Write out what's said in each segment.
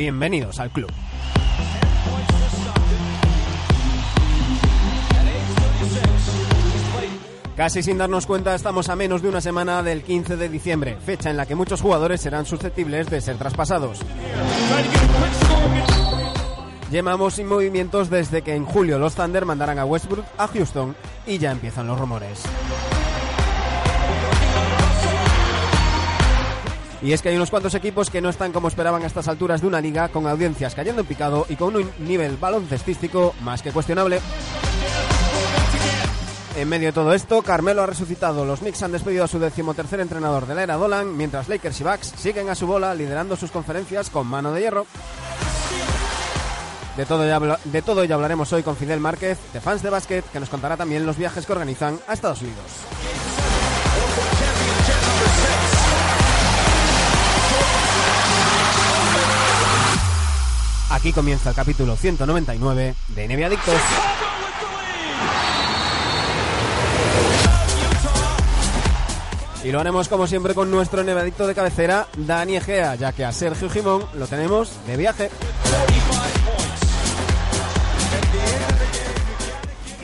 Bienvenidos al club. Casi sin darnos cuenta, estamos a menos de una semana del 15 de diciembre, fecha en la que muchos jugadores serán susceptibles de ser traspasados. Llevamos sin movimientos desde que en julio los Thunder mandarán a Westbrook a Houston y ya empiezan los rumores. Y es que hay unos cuantos equipos que no están como esperaban a estas alturas de una liga, con audiencias cayendo en picado y con un nivel baloncestístico más que cuestionable. En medio de todo esto, Carmelo ha resucitado. Los Knicks han despedido a su decimotercer entrenador de la era Dolan, mientras Lakers y Bucks siguen a su bola liderando sus conferencias con mano de hierro. De todo, ya de todo ello hablaremos hoy con Fidel Márquez, de fans de básquet, que nos contará también los viajes que organizan a Estados Unidos. Aquí comienza el capítulo 199 de NBA Adictos. Y lo haremos como siempre con nuestro nevadicto de cabecera, Dani Egea, ya que a Sergio Jimón lo tenemos de viaje.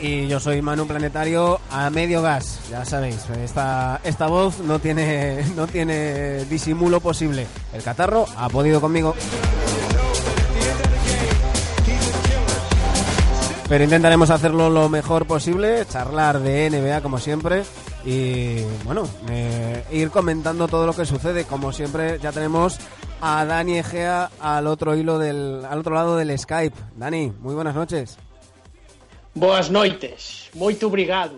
Y yo soy Manu Planetario a medio gas, ya sabéis, esta, esta voz no tiene, no tiene disimulo posible. El catarro ha podido conmigo. Pero intentaremos hacerlo lo mejor posible, charlar de NBA como siempre y bueno, eh, ir comentando todo lo que sucede. Como siempre ya tenemos a Dani Egea al otro hilo del, al otro lado del Skype. Dani, muy buenas noches. Boas noites, moito obrigado.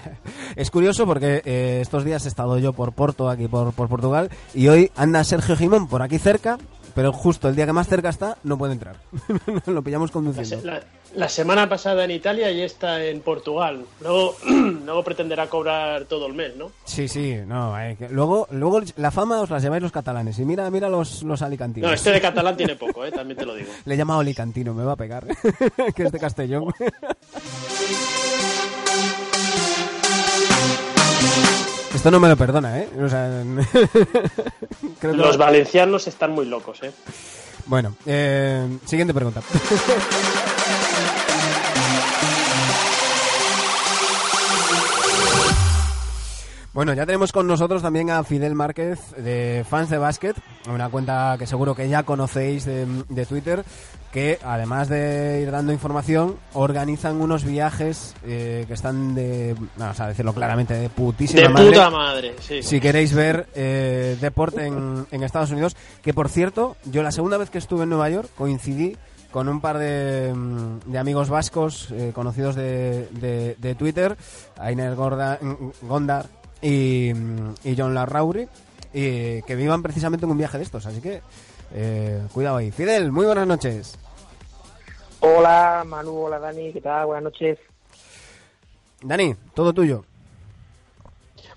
Es curioso porque eh, estos días he estado yo por Porto, aquí por, por Portugal, y hoy anda Sergio Jimón por aquí cerca, pero justo el día que más cerca está no puede entrar. lo pillamos La, conduciendo. la- la semana pasada en Italia y esta en Portugal. Luego, luego pretenderá cobrar todo el mes, ¿no? Sí, sí, no, eh, que luego, luego la fama os la lleváis los catalanes y mira, mira los, los alicantinos. No, este de catalán tiene poco, ¿eh? también te lo digo. Le he llamado alicantino, me va a pegar, que es de Castellón. Esto no me lo perdona, ¿eh? O sea, creo que- Los valencianos están muy locos, ¿eh? Bueno, eh, siguiente pregunta. Bueno, ya tenemos con nosotros también a Fidel Márquez de Fans de Básquet, una cuenta que seguro que ya conocéis de, de Twitter, que además de ir dando información, organizan unos viajes eh, que están de, vamos a decirlo claramente, de putísima De madre puta madre, sí. si queréis ver eh, deporte en, en Estados Unidos. Que por cierto, yo la segunda vez que estuve en Nueva York coincidí con un par de, mm, de amigos vascos eh, conocidos de, de- de Twitter, Ainer mm, Gondar y, y John Larrauri, y que vivan precisamente en un viaje de estos. Así que eh, cuidado ahí. Fidel, muy buenas noches. Hola Manu, hola Dani, ¿qué tal? Buenas noches. Dani, todo tuyo.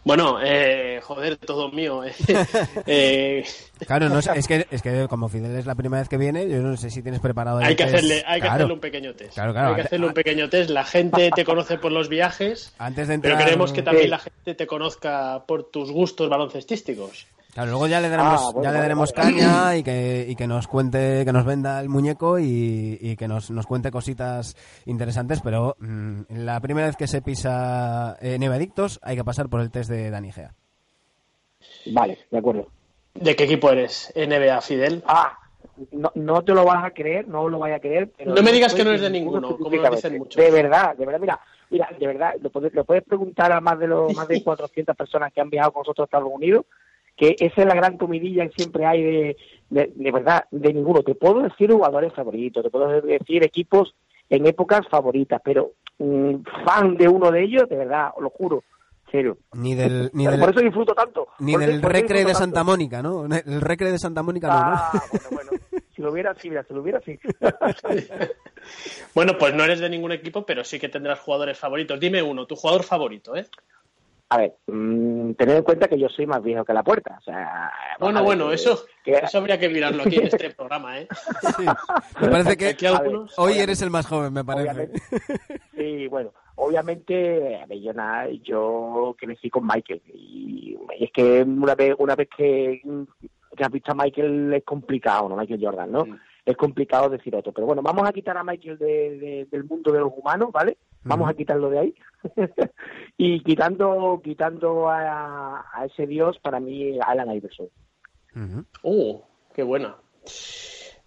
Bueno, eh, joder, todo mío. eh. Eh, Claro, no, es, que, es que como Fidel es la primera vez que viene, yo no sé si tienes preparado el hay que test. hacerle, hay que Claro. hacerle un pequeño test. Claro, claro. Hay que hacerle un pequeño test. La gente te conoce por los viajes, Antes de pero entrar... queremos que también la gente te conozca por tus gustos baloncestísticos. Claro, luego ya le daremos, Ah, bueno, ya le daremos vale. caña y que, y que nos cuente, que nos venda el muñeco y, y que nos, nos cuente cositas interesantes, pero mm, la primera vez que se pisa eh, Nevadictos hay que pasar por el test de Dani Gea. Vale, de acuerdo. ¿De qué equipo eres? NBA Fidel. Ah, no, no te lo vas a creer, no lo vayas a creer. Pero No me digas que no es de ninguno como lo dicen muchos. De verdad, de verdad, mira, mira, de verdad, lo puedes, lo puedes preguntar a más de los más de 400 personas que han viajado con nosotros a Estados Unidos, que esa es la gran comidilla que siempre hay de, de, de verdad, de ninguno. Te puedo decir jugadores favoritos, te puedo decir equipos en épocas favoritas, pero mm, fan de uno de ellos, de verdad, os lo juro, serio. Ni del, ni Por del, eso disfruto tanto. ni por del por eso recre de Santa tanto. Mónica, ¿no? El recre de Santa Mónica no, ¿no? Ah, bueno, bueno. Si lo hubiera, sí, mira, si lo hubiera, sí. Bueno, pues no eres de ningún equipo, pero sí que tendrás jugadores favoritos. Dime uno, tu jugador favorito, ¿eh? A ver, mm, tened en cuenta que yo soy más viejo que la puerta. O sea, Bueno, bueno, que- eso, que- eso habría que mirarlo aquí en este programa, ¿eh? Sí. Me parece que Aquí algunos... hoy eres el más joven, me parece. Obviamente. Sí, bueno, obviamente, a ver, yo nada, yo crecí con Michael y, y es que una vez, una vez que, que has visto a Michael es complicado, ¿no? Michael Jordan, ¿no? Mm. es complicado decir otro. Pero bueno, vamos a quitar a Michael de, del mundo de los humanos, ¿vale? Vamos a quitarlo de ahí. y quitando quitando a, a, ese dios, para mí, Alan Iverson. ¡Uh! ¡Qué buena!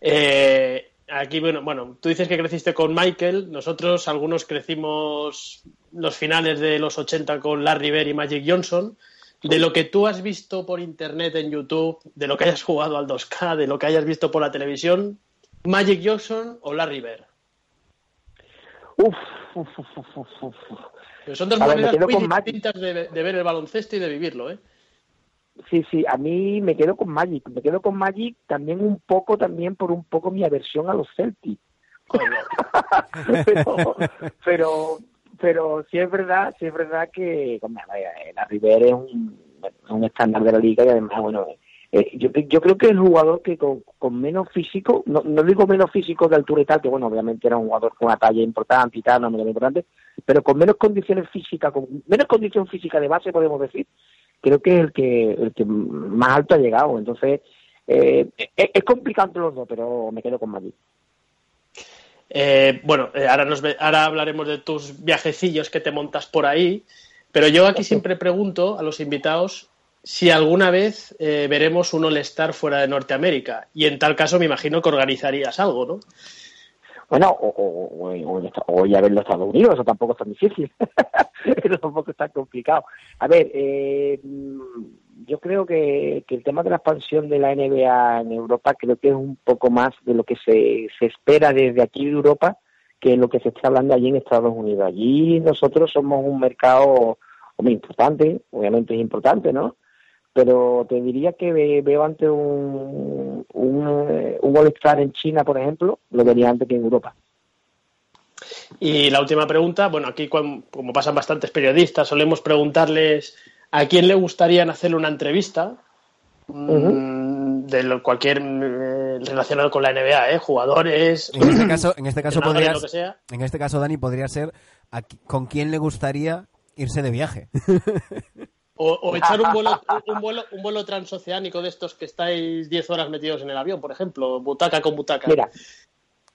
Eh, aquí, bueno, bueno, tú dices que creciste con Michael, nosotros algunos crecimos los finales de los 80 con Larry Bird y Magic Johnson. De lo que tú has visto por internet en YouTube, de lo que hayas jugado al 2K, de lo que hayas visto por la televisión, Magic Johnson o Larry Bird. Uf, uf, uf, uf, uf. son dos maneras muy distintas de, de, ver el baloncesto y de vivirlo, ¿eh? Sí, sí, a mí me quedo con Magic. Me quedo con Magic también un poco, también por un poco mi aversión a los Celtics. pero, pero, pero sí es verdad, sí es verdad que la River es un, un estándar de la liga y además, bueno, eh, yo, yo creo que el jugador que con, con menos físico, no, no, digo menos físico de altura y tal, que bueno, obviamente era un jugador con una talla importante y tal, no muy importante, pero con menos condiciones físicas, con menos condición física de base, podemos decir, creo que es el que, el que más alto ha llegado. Entonces, eh, es, complicado entre los dos, pero me quedo con Madrid. Eh, bueno, ahora, nos ahora hablaremos de tus viajecillos que te montas por ahí, pero yo aquí siempre pregunto a los invitados si alguna vez veremos un All-Star fuera de Norteamérica. Y en tal caso me imagino que organizarías algo, ¿no? Bueno, o, o, o, ya verlo Estados Unidos, eso tampoco es tan difícil. eso tampoco es tan complicado. A ver, eh, yo creo que, que, el tema de la expansión de la NBA en Europa creo que es un poco más de lo que se, se espera desde aquí de Europa que lo que se está hablando allí en Estados Unidos. Allí nosotros somos un mercado muy importante, obviamente es importante, ¿no? Pero te diría que veo ante un, un, eh, un All-Star en China, por ejemplo, lo vería antes que en Europa. Y la última pregunta, bueno, aquí como pasan bastantes periodistas, solemos preguntarles a quién le gustaría hacerle una entrevista mm, de cualquier eh, relacionado con la NBA, ¿eh? jugadores. En este caso, en este caso podría, en este caso Dani podría ser con quién le gustaría irse de viaje. O, echar un vuelo, un, vuelo, un vuelo transoceánico de estos que estáis 10 horas metidos en el avión, por ejemplo, butaca con butaca. Mira,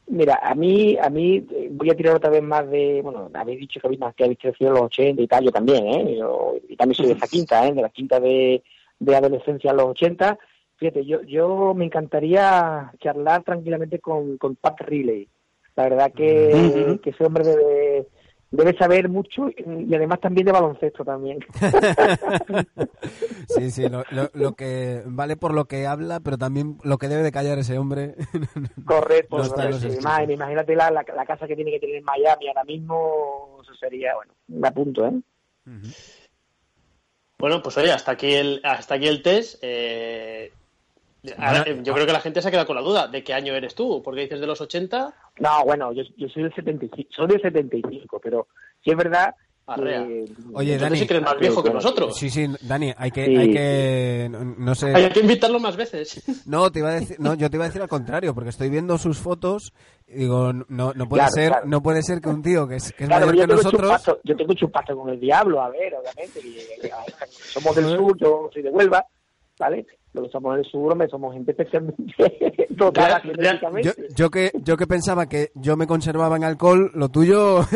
mira, a mí, a mí eh, voy a tirar otra vez más de, bueno, habéis dicho que habéis, que habéis crecido en los 80 y tal, yo también, ¿eh? Yo, y también soy de esa quinta, ¿eh? De la quinta de, de adolescencia a los 80. Fíjate, yo, yo me encantaría charlar tranquilamente con, con Pat Riley. La verdad que, que ese hombre debe debe saber mucho y además también de baloncesto también. sí, sí, lo, lo, que vale por lo que habla, pero también lo que debe de callar ese hombre. Correcto, imagínate la, la, casa que tiene que tener en Miami ahora mismo, eso sería, bueno, me apunto, ¿eh? Bueno, pues oye, hasta aquí el, hasta aquí el test. Eh, yo creo que la gente se ha quedado con la duda de qué año eres tú, porque dices de los 80. No, bueno, yo, yo soy del 75, soy del 75, pero sí es verdad Oye, Dani, si más viejo que nosotros. Sí, sí, Dani, hay que, hay que, no, sé. Hay que invitarlo más veces. No, te iba a decir, no, yo te iba a decir al contrario, porque estoy viendo sus fotos y digo, no, no puede ser, no puede ser que un tío que es, que es mayor que nosotros. yo tengo un chupazo con el diablo, a ver, obviamente, somos del sur, yo soy de Huelva, ¿vale? Los somos del sur, me somos gente especialmente dotada yo, yo, que, yo que pensaba que yo me conservaba en alcohol, lo tuyo...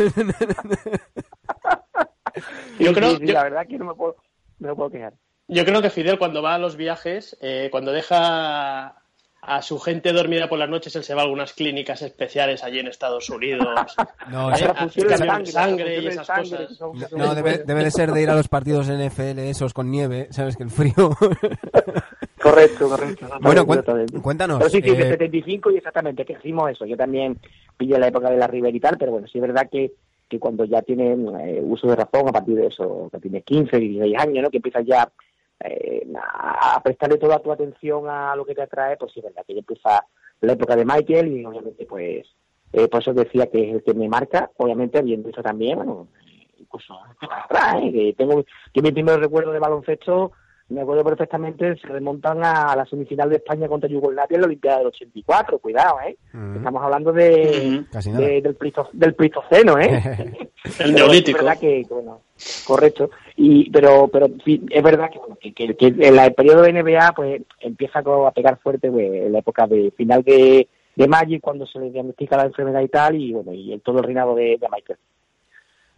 yo creo, la verdad que no me puedo, no me puedo quejar. Yo creo que Fidel cuando va a los viajes, eh, cuando deja a su gente dormida por las noches, él se va a algunas clínicas especiales allí en Estados Unidos. No, ¿Eh? sangre, sangre y esas cosas. No, debe, debe, de ser de ir a los partidos NFL esos con nieve, sabes que el frío. correcto, correcto. bueno, cuéntanos. Pero sí, sí, eh... 75 y exactamente, que hicimos eso. Yo también pillé la época de la River y tal, pero bueno, sí es verdad que que cuando ya tienen eh, uso de razón a partir de eso, que tienes 15, 16 años, ¿no? que empiezas ya eh, a prestarle toda tu atención a lo que te atrae, pues sí, verdad que empieza la época de Michael y obviamente pues eh, por eso decía que es el que me marca, obviamente habiendo eso también, bueno, incluso ¿eh? que tengo que mi primer recuerdo de baloncesto me acuerdo perfectamente, se remontan a la semifinal de España contra Yugoslavia en la Olimpiada del 84, cuidado, ¿eh? Estamos hablando de, del, del Plistoceno, ¿eh? el neolítico. que, bueno, correcto. Y, pero, pero es verdad que, que, en el periodo de NBA pues empieza a pegar fuerte pues, en la época de final de, de Magic cuando se le diagnostica la enfermedad y tal, y bueno, y el, todo el reinado de, de Michael.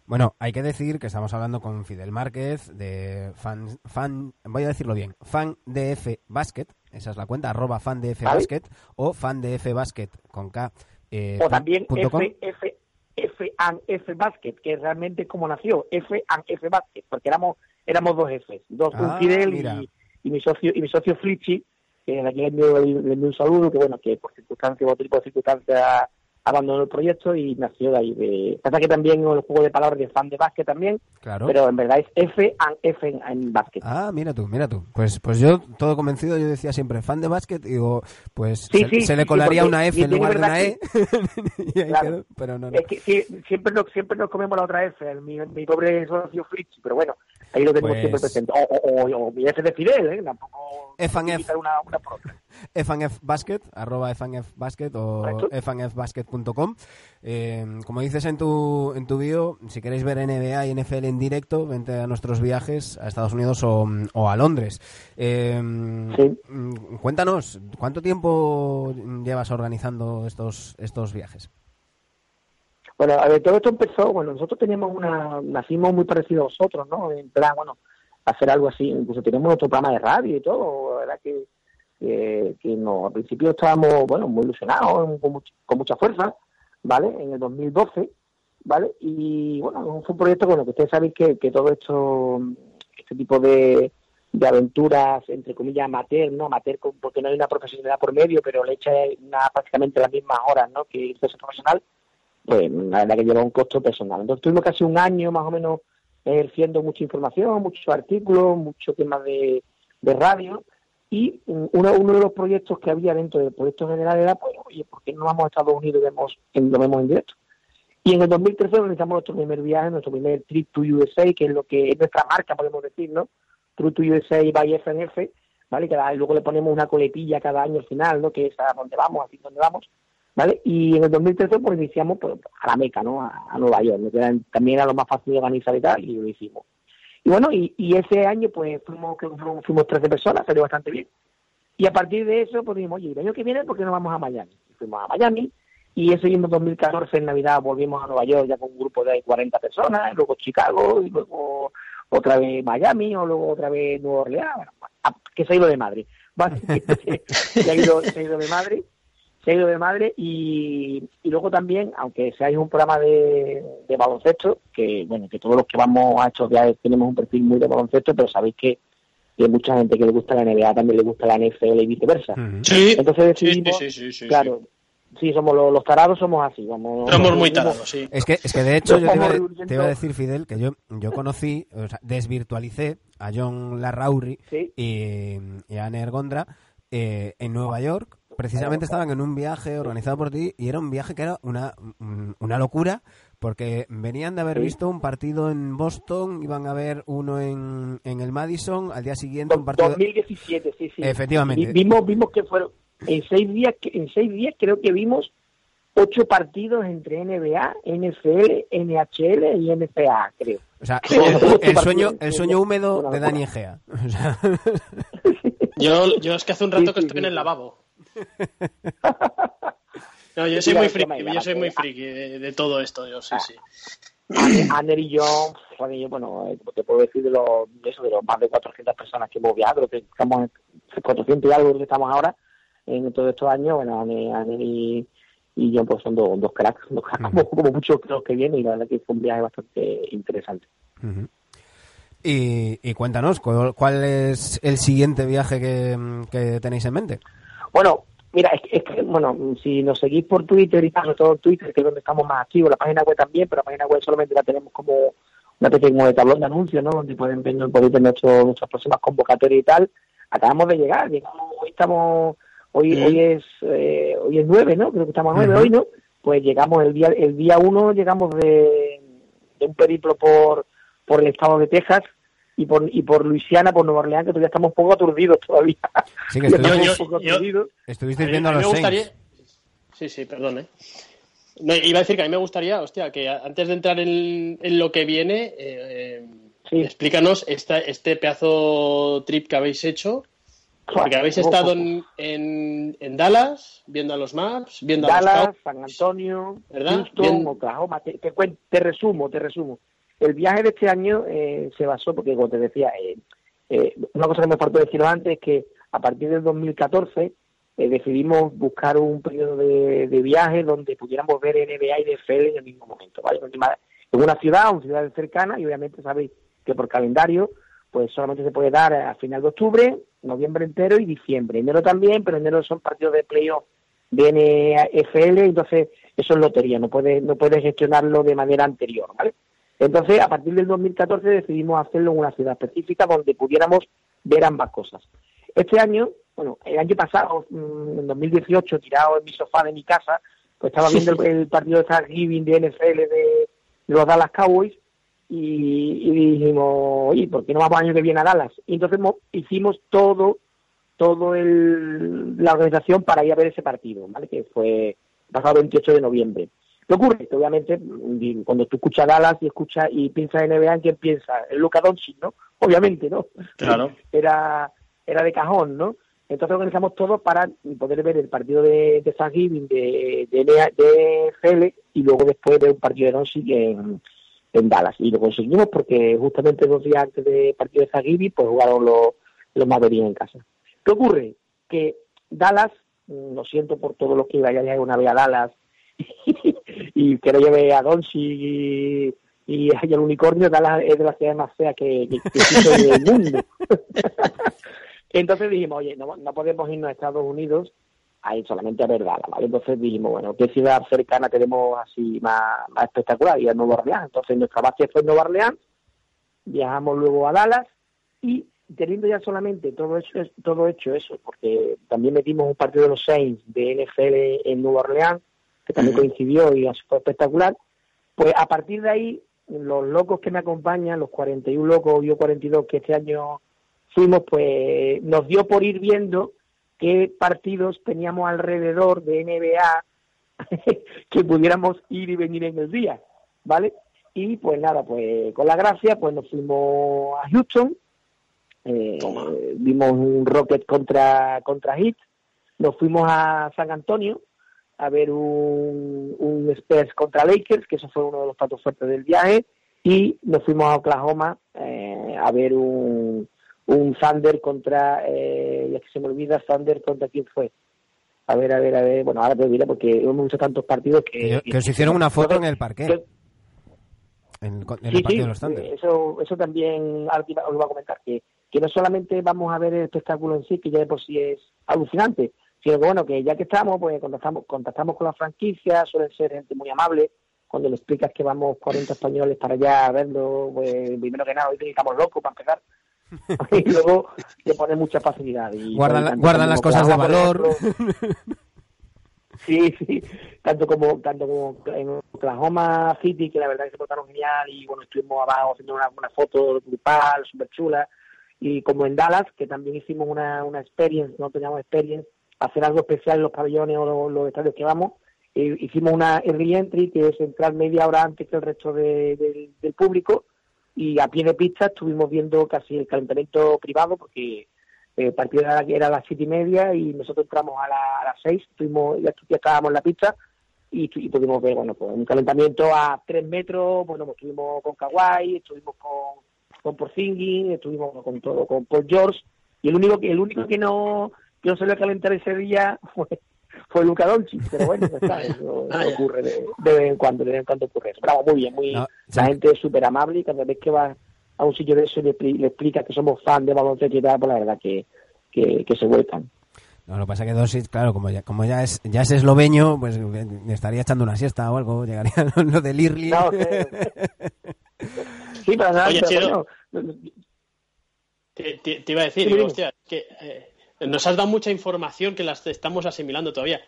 Bueno, hay que decir que estamos hablando con Fidel Márquez de fan, fan voy a decirlo bien, fan DF Basket, esa es la cuenta, arroba fan DF Basket o fan DF Basket con K. Eh, o también F, F, F, and F Basket, que realmente como nació, F and F Basket, porque éramos éramos dos Fs, dos ah, Fidel y, y, mi socio y mi socio Flitchi, que aquí le envío, le envío un saludo, que bueno, que por circunstancias, tipo de circunstancias abandonó el proyecto y nació de ahí. De... Pasa que también el juego de palabras de fan de básquet también, claro. pero en verdad es F and F en, en básquet. Ah, mira tú, mira tú. Pues pues yo, todo convencido, yo decía siempre fan de básquet digo, pues se, le colaría una F en lugar de una E. y ahí quedó, pero no, no. Es que siempre, nos, siempre nos comemos la otra F, mi, mi pobre socio Fritz, pero bueno, ahí lo tenemos siempre pues presente. O, o, o, mi F de Fidel, ¿eh? Tampoco F. Una, una por otra. Arroba F Basket o fnfbasket.com. Eh, como dices en tu, en tu bio, si queréis ver NBA y NFL en directo, vente a nuestros viajes a Estados Unidos o, o a Londres. Eh, sí. Cuéntanos, ¿cuánto tiempo llevas organizando estos, estos viajes? Bueno, a ver, todo esto empezó, bueno, nosotros teníamos una, nacimos muy parecidos a vosotros, ¿no? En plan, bueno, hacer algo así, incluso tenemos nuestro programa de radio y todo, verdad que, que, no, al principio estábamos, bueno, muy ilusionados, con, con mucha fuerza, ¿vale? En el 2012, ¿vale? Y bueno, fue un proyecto, bueno, que ustedes saben que, que todo esto, este tipo de, de aventuras, entre comillas, amateur, ¿no? Amateur porque no hay una profesionalidad por medio, pero le echa una, prácticamente las mismas horas, ¿no? Que el profesional, pues la verdad que lleva un costo personal. Entonces tuvimos casi un año más o menos ejerciendo mucha información, muchos artículos, mucho tema de, de radio, y uno, uno de los proyectos que había dentro del proyecto general era, pues, oye, ¿por qué no vamos a Estados Unidos y vemos, lo vemos en directo? Y en el 2013 organizamos nuestro primer viaje, nuestro primer trip to USA, que es lo que es nuestra marca, podemos decir, ¿no? Trip to USA by FNF, ¿vale? Que luego le ponemos una coletilla cada año al final, ¿no? Que es a dónde vamos, así donde vamos, ¿vale? Y en el 2013 pues iniciamos pues, a la Meca, ¿no? A, Nueva York, ¿no? también era lo más fácil de organizar y tal, y lo hicimos. Y bueno, y, ese año pues fuimos, fuimos, fuimos 13 personas, salió bastante bien. Y a partir de eso pues dijimos, oye, el año que viene, ¿por qué no vamos a Miami? Y fuimos a Miami, y ese año 2014, en Navidad, volvimos a Nueva York ya con un grupo de 40 personas, luego Chicago, y luego otra vez Miami, o luego otra vez Nueva Orleans, bueno, que se ha ido de Madrid. se, ha ido, se ido de Madrid se ha ido de madre y, y luego también, aunque seáis un programa de, de, baloncesto, que bueno, que todos los que vamos a estos viajes tenemos un perfil muy de baloncesto, pero sabéis que, hay mucha gente que le gusta la NBA también le gusta la NFL y viceversa. Sí, Entonces decidimos, sí, sí, sí, claro, sí, somos los, tarados, somos así. Vamos, somos muy tarados, sí. Es que, es que de hecho yo te iba, a decir, Fidel, que yo, yo conocí, o sea, desvirtualicé a John Larrauri y, y, a Anne Gondra eh, en Nueva York precisamente estaban en un viaje organizado por ti y era un viaje que era una, una locura porque venían de haber visto un partido en Boston, iban a ver uno en, en el Madison, al día siguiente un partido... 2017, sí, sí. Efectivamente. vimos, vimos que fueron, en seis días, en seis días creo que vimos ocho partidos entre NBA, NFL, NHL y NFA, creo. O sea, el, sueño, el sueño húmedo de Dani Egea. yo, yo es que hace un rato que estoy en el lavabo. No, yo soy muy friki, yo soy muy friki de, todo esto, yo sí, sí. Ander y yo, bueno, eh, te puedo decir de, los, de, eso, de los más de 400 personas que hemos viajado, que estamos en 400 y algo que estamos ahora, en todos estos años, bueno, Ander y, y yo pues son dos, dos cracks, dos cracks como, muchos creo que vienen y la verdad que fue un viaje bastante interesante. y, y, cuéntanos, ¿cuál es el siguiente viaje que, que tenéis en mente? Bueno, mira, es que, bueno, si nos seguís por Twitter y sobre todo Twitter, que es donde estamos más activos, la página web también, pero la página web solamente la tenemos como una especie de tablón de anuncios, ¿no? Donde pueden ver, podéis ver nuestras próximas convocatorias y tal. Acabamos de llegar, hoy estamos, hoy, hoy es, eh, hoy es 9, ¿no? Creo que estamos a 9 hoy, ¿no? Pues llegamos el día, el día 1 llegamos de, de un periplo por, por el estado de Texas, y por, y por Luisiana, por Nueva Orleans, que todavía estamos un poco aturdidos todavía. Sí, que estuviste, un poco aturdidos. Estuviste viendo a los gustaría... Sí, sí, perdón, ¿eh? iba a decir que a mí me gustaría, hostia, que antes de entrar en, en lo que viene, eh, explícanos esta, este pedazo trip que habéis hecho Porque habéis estado en, en, Dallas, viendo a los maps, viendo Dallas, a los San Antonio, Houston, Oklahoma. Te, te, resumo, te resumo. El viaje de este año eh, se basó, porque como te decía, eh, eh, una cosa que me faltó decir antes es que a partir del 2014 decidimos buscar un periodo de, viaje donde pudiéramos ver NBA y NFL en el mismo momento. ¿vale? En una ciudad, una ciudad cercana, y obviamente sabéis que por calendario pues solamente se puede dar a final de octubre, noviembre entero y diciembre. Enero también, pero enero son partidos de playoff de NFL, entonces eso es lotería, no puedes no puede gestionarlo de manera anterior, ¿vale? Entonces, a partir del 2014 decidimos hacerlo en una ciudad específica donde pudiéramos ver ambas cosas. Este año, bueno, el año pasado, mm, en 2018, tirado en mi sofá de mi casa, pues estaba viendo el, partido de Thanksgiving de NFL de, de los Dallas Cowboys y, dijimos, oye, ¿por qué no vamos año que viene a Dallas? Y entonces hicimos todo, todo el, la organización para ir a ver ese partido, ¿vale? Que fue pasado 28 de noviembre. ¿Qué ocurre? Que obviamente, cuando tú escuchas Dallas y escuchas y piensas en NBA, ¿en quién piensa? En Luca Doncic, ¿no? Obviamente, ¿no? Claro. Era, era de cajón, ¿no? Entonces organizamos todo para poder ver el partido de, de Thanksgiving de, de, de, FL y luego después ver un partido de Doncic en, en Dallas. Y lo conseguimos porque justamente dos días antes del partido de Zagibi, pues jugaron los, los Mavericks en casa. ¿Qué ocurre? Que Dallas, mm, lo siento por todos los que vayan una vez a Dallas y que no lleve a Donchi y, y el unicornio, Dallas es de las ciudades más feas que, que, existe en el mundo. Entonces dijimos, oye, no, no podemos irnos a Estados Unidos ahí solamente a verdad, ¿vale? Entonces dijimos, bueno, ¿qué ciudad cercana tenemos así más, más espectacular? Y a Nueva Orleans. Entonces nuestra base fue Nueva Orleans, viajamos luego a Dallas y teniendo ya solamente todo hecho, todo hecho eso, porque también metimos un partido de los Saints de NFL en Nueva Orleans, que también coincidió y fue espectacular, pues a partir de ahí, los locos que me acompañan, los 41 locos, yo 42 que este año fuimos, pues nos dio por ir viendo qué partidos teníamos alrededor de NBA que pudiéramos ir y venir en el día, ¿vale? Y pues nada, pues con la gracia, pues nos fuimos a Houston, eh, vimos un Rocket contra, contra Heat, nos fuimos a San Antonio a ver un, un Spurs contra Lakers, que eso fue uno de los platos fuertes del viaje, y nos fuimos a Oklahoma eh, a ver un, un Thunder contra, eh, ya que se me olvida, Thunder contra quién fue. A ver, a ver, a ver, bueno, ahora te diré porque hemos hecho tantos partidos que... Que, os hicieron una foto en el parque. En, el partido de los Thunder. Eso, eso también os iba a comentar, que, que no solamente vamos a ver el espectáculo en sí, que ya de por sí es alucinante, que bueno, que ya que estamos, pues contactamos, contactamos con la franquicia, suelen ser gente muy amable, cuando le explicas que vamos 40 españoles para allá a verlo, pues primero que nada, hoy estamos locos para empezar, y luego le pone mucha facilidad. Y guardan, guardan las cosas de valor. sí, sí, tanto como tanto como en Oklahoma City, que la verdad que se portaron genial, y bueno, estuvimos abajo haciendo una, una foto grupal súper chula, y como en Dallas, que también hicimos una, una experience, no teníamos experience, hacer algo especial en los pabellones o los, estadios que vamos, eh, hicimos una re-entry, que es entrar media hora antes que el resto de, del público, y a pie de pista estuvimos viendo casi el calentamiento privado porque el partido era, a las siete y media y nosotros entramos a, las seis, estuvimos, ya, estábamos en la pista y, pudimos ver bueno pues un calentamiento a tres metros, bueno pues estuvimos con Kawhi, estuvimos con, con Porzingis, estuvimos con todo, con Paul George y el único el único que no no se le calentar ese día fue fue Luca Doncic, pero bueno, está, eso, ah, ocurre de, vez en cuando, de vez en cuando ocurre eso. Bravo, muy bien, muy, la gente es súper amable y cada vez que va a un sitio de eso y le, le explica que somos fan de baloncesto y tal, pues la verdad que, que, se vuelcan. No, lo que pasa es que Doncic, claro, como ya, como ya es ya es esloveño, pues me estaría echando una siesta o algo, llegaría lo de Lirli. No, sí, para nada, Oye, te, te, iba a decir, hostia, que eh, nos has dado mucha información que las estamos asimilando todavía.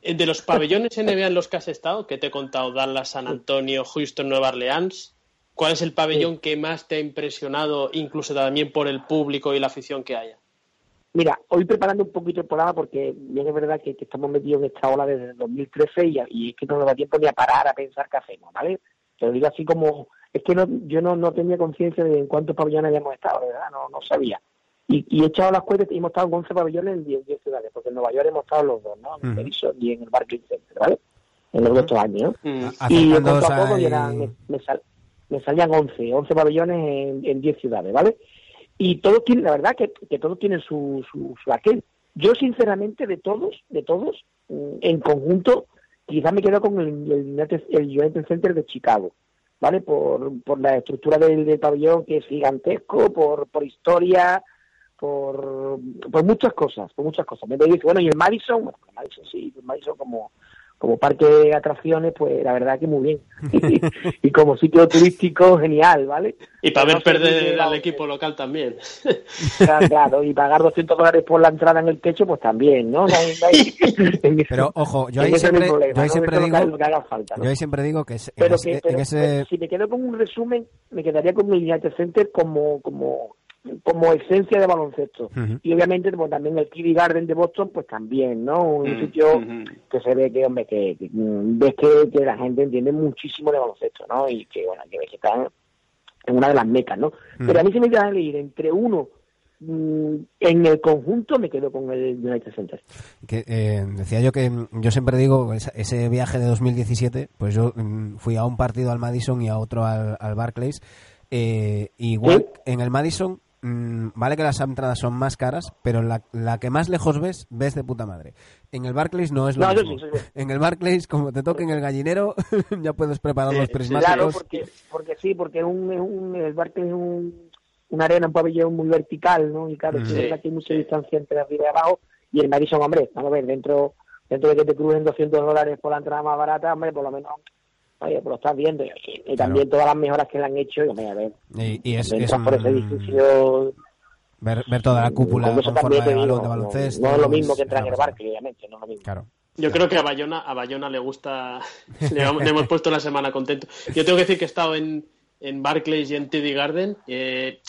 Eh, de los pabellones NBA en los que has estado, que te he contado, Dallas, San Antonio, Houston, Nueva Orleans, ¿cuál es el pabellón que más te ha impresionado, incluso también por el público y la afición que haya? Mira, hoy preparando un poquito el programa porque bien es verdad que, estamos metidos en esta ola desde el 2013 y, y, es que no nos da tiempo ni a parar a pensar qué hacemos, ¿vale? Te lo digo así como, es que no, yo no, no tenía conciencia de en cuántos pabellones habíamos estado, ¿verdad? No, no sabía. Y, y he echado las cuentas y hemos estado en 11 pabellones en 10, 10 ciudades, porque en Nueva York hemos estado los dos, ¿no? En el. Madison y en el Barclays Center, ¿vale? En los dos años. ¿no? Mm. Y poco a poco eran- me, me sal- me salían 11, 11 pabellones en, en 10 ciudades, ¿vale? Y todos tienen, la verdad que, que todos tienen su, su, su aquel. Yo, sinceramente, de todos, de todos, mm, en conjunto, quizás me quedo con el, el, United, el United Center de Chicago, ¿vale? Por, por la estructura del, del pabellón que es gigantesco, por, por historia, por, por muchas cosas, por muchas cosas. Me dice, bueno, y el Madison, bueno, el Madison sí, el Madison como, como parque de atracciones, pues la verdad que muy bien. y como sitio turístico, genial, ¿vale? Y para ver No sé si perder al equipo local también. Claro, claro, y pagar 200 dólares por la entrada en el techo, pues también, ¿no? No hay- no hay- en eso- Pero ojo, yo ahí siempre, problema, yo ahí ¿no? siempre digo, lo que haga falta, ¿no? yo ahí siempre digo que pero, que, pero- en ese- pero si me quedo con un resumen, me quedaría con el United Center como, como, como esencia de baloncesto. Y obviamente pues, también el TD Garden de Boston, pues también, ¿no? Un sitio que se ve que, hombre, que, que, mm, ves que, que la gente entiende muchísimo de baloncesto, ¿no? Y que, bueno, que ves que están en una de las mecas, ¿no? Pero a mí si me quedan a elegir entre uno mm, en el conjunto, me quedo con el United Center. que, eh, decía yo que mm, yo siempre digo esa- ese viaje de 2017 pues yo fui a un partido al Madison y a otro al, al Barclays eh, igual ¿Sí? en el Madison mm, vale que las entradas son más caras pero la, la que más lejos ves ves de puta madre en el Barclays no es lo No, mismo sí, eso sí. en el Barclays como te toque en el gallinero ya puedes preparar los Sí, prismáticos Claro, porque, porque sí, porque es un, es un, el Barclays es un, una arena, un pabellón muy vertical, ¿no? Y claro, Mm. hay mucha distancia entre arriba y abajo. Y el Madison, hombre, vamos a ver, dentro, dentro de que te crujen 200 dólares por la entrada más barata, hombre, por lo menos, oye, pues lo estás viendo. Y, y también todas las mejoras que le han hecho, y, hombre, a ver, y, y es, entras es, por ese edificio ver, ver toda la cúpula con forma de digo, balón de baloncesto No, es lo mismo es- que entrar en el. Barclays, obviamente, no es lo mismo. claro Yo creo que a Bayona, a Bayona le gusta, le, hemos- le hemos puesto la semana contento. Yo tengo que decir que he estado en, en Barclays y en TD Garden. Eh,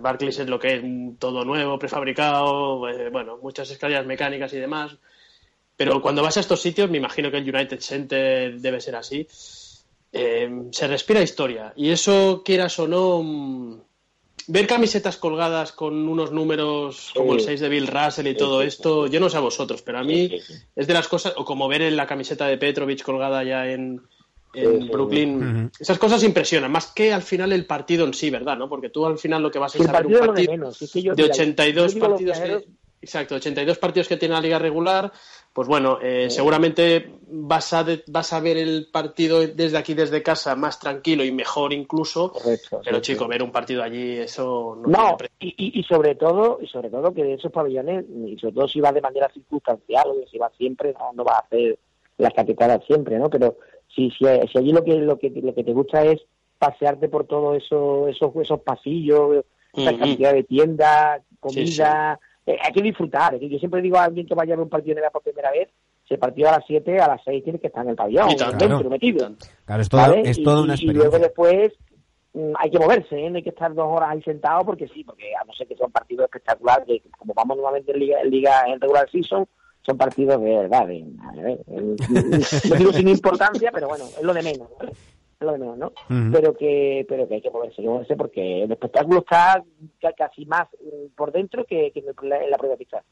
Barclays es lo que es todo nuevo, prefabricado, eh, bueno, muchas escaleras mecánicas y demás. Pero cuando vas a estos sitios, me imagino que el United Center debe ser así, eh, se respira historia. Y eso, quieras o no, mm, ver camisetas colgadas con unos números como el Sí. 6 de Bill Russell y Sí, todo sí, esto, yo no sé a vosotros, pero a mí Sí, sí, sí. es de las cosas, o como ver en la camiseta de Petrovic colgada ya en, en Sí, sí. Brooklyn, esas cosas impresionan, más que al final el partido en sí, ¿verdad? ¿no? Porque tú al final lo que vas a Sí, el saber partido un lo de partido menos. es que yo- de mira, 82 yo digo los partidos que, exacto, 82 partidos que tiene la liga regular, pues bueno, eh, seguramente vas a de- vas a ver el partido desde aquí desde casa más tranquilo y mejor incluso, Correcto, pero sí, chico, sí. ver un partido allí eso no, No, tiene y, y, sobre todo, y sobre todo que de esos pabellones, y sobre todo si vas de manera circunstancial, o si vas siempre, no, no vas a hacer las capitales siempre, ¿no? Pero si, si, si allí lo que, lo que lo que te gusta es pasearte por todos eso, esos, esos pasillos, esa Ujú. cantidad de tiendas, Sí, comida, eh, hay que disfrutar. Yo siempre digo a alguien que vaya a ver un partido de la por primera vez, si el partido a las 7, a las 6 tiene que estar en el pabellón, tanto. dentro, Claro. metido. claro es toda, ¿vale? es Y- toda una y- Y luego experiencia después mm, hay que moverse, ¿eh? no hay que estar dos horas ahí sentado porque sí, porque a no ser que sea un partido espectacular, que como vamos nuevamente en Liga en, Liga, en regular season, son partidos de verdad, de, eh, no digo sin importancia, pero bueno, es lo de menos, ¿vale? Lo de menos, ¿no? Pero que pero que hay que moverse, hay que moverse porque el espectáculo está ca- casi más mm, por dentro que, que en la, en la propia pista.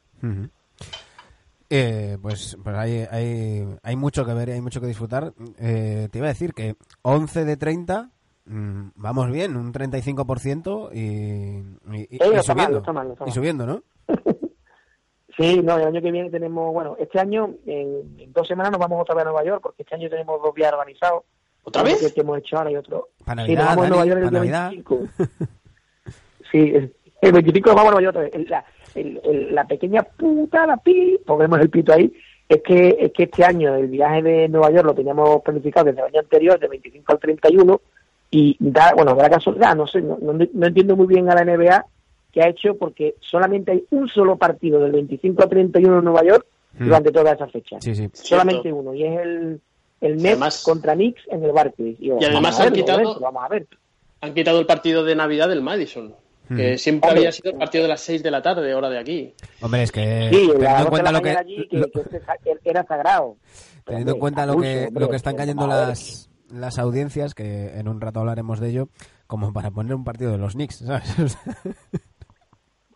Eh, pues pues hay, hay, hay mucho que ver y hay mucho que disfrutar. Eh, te iba a decir que 11 de 30, mm, vamos bien, un 35% y, y, y- y Eh, mal, subiendo. mal, Y subiendo, ¿no? Sí, no, el año que viene tenemos, bueno, este año, en, en dos semanas nos vamos otra vez a Nueva York, porque este año tenemos dos viajes organizados. ¿Otra vez? Que, que hemos hecho ahora y otro. Para sí, nos Navidad, vamos a Nueva Dani, York el para día Navidad. 25. Sí, el, el 25 nos vamos a Nueva York otra vez. El- La, el- el- la pequeña puta, la pi, pongamos el pito ahí, es que, es que este año el viaje de Nueva York lo teníamos planificado desde el año anterior, del 25 al 31, y da, bueno, da la casualidad, no sé, no, no, no entiendo muy bien a la NBA que ha hecho porque solamente hay un solo partido del 25 al 31 en Nueva York Hmm. durante toda esa fecha. Sí, sí. Solamente uno, y es el, el Nets Además- contra Knicks en el Barclays. Y, Y además vamos a han verlo, quitado- Vamos a ver. Han quitado el partido de Navidad del Madison, que siempre Hombre. había sido el partido de las 6 de la tarde, hora de aquí. Hombre, es que Sí, la en cuenta la lo que, allí, que, que era sagrado. teniendo en cuenta lo que, lo que están cayendo las, las audiencias, que en un rato hablaremos de ello, como para poner un partido de los Knicks, ¿sabes?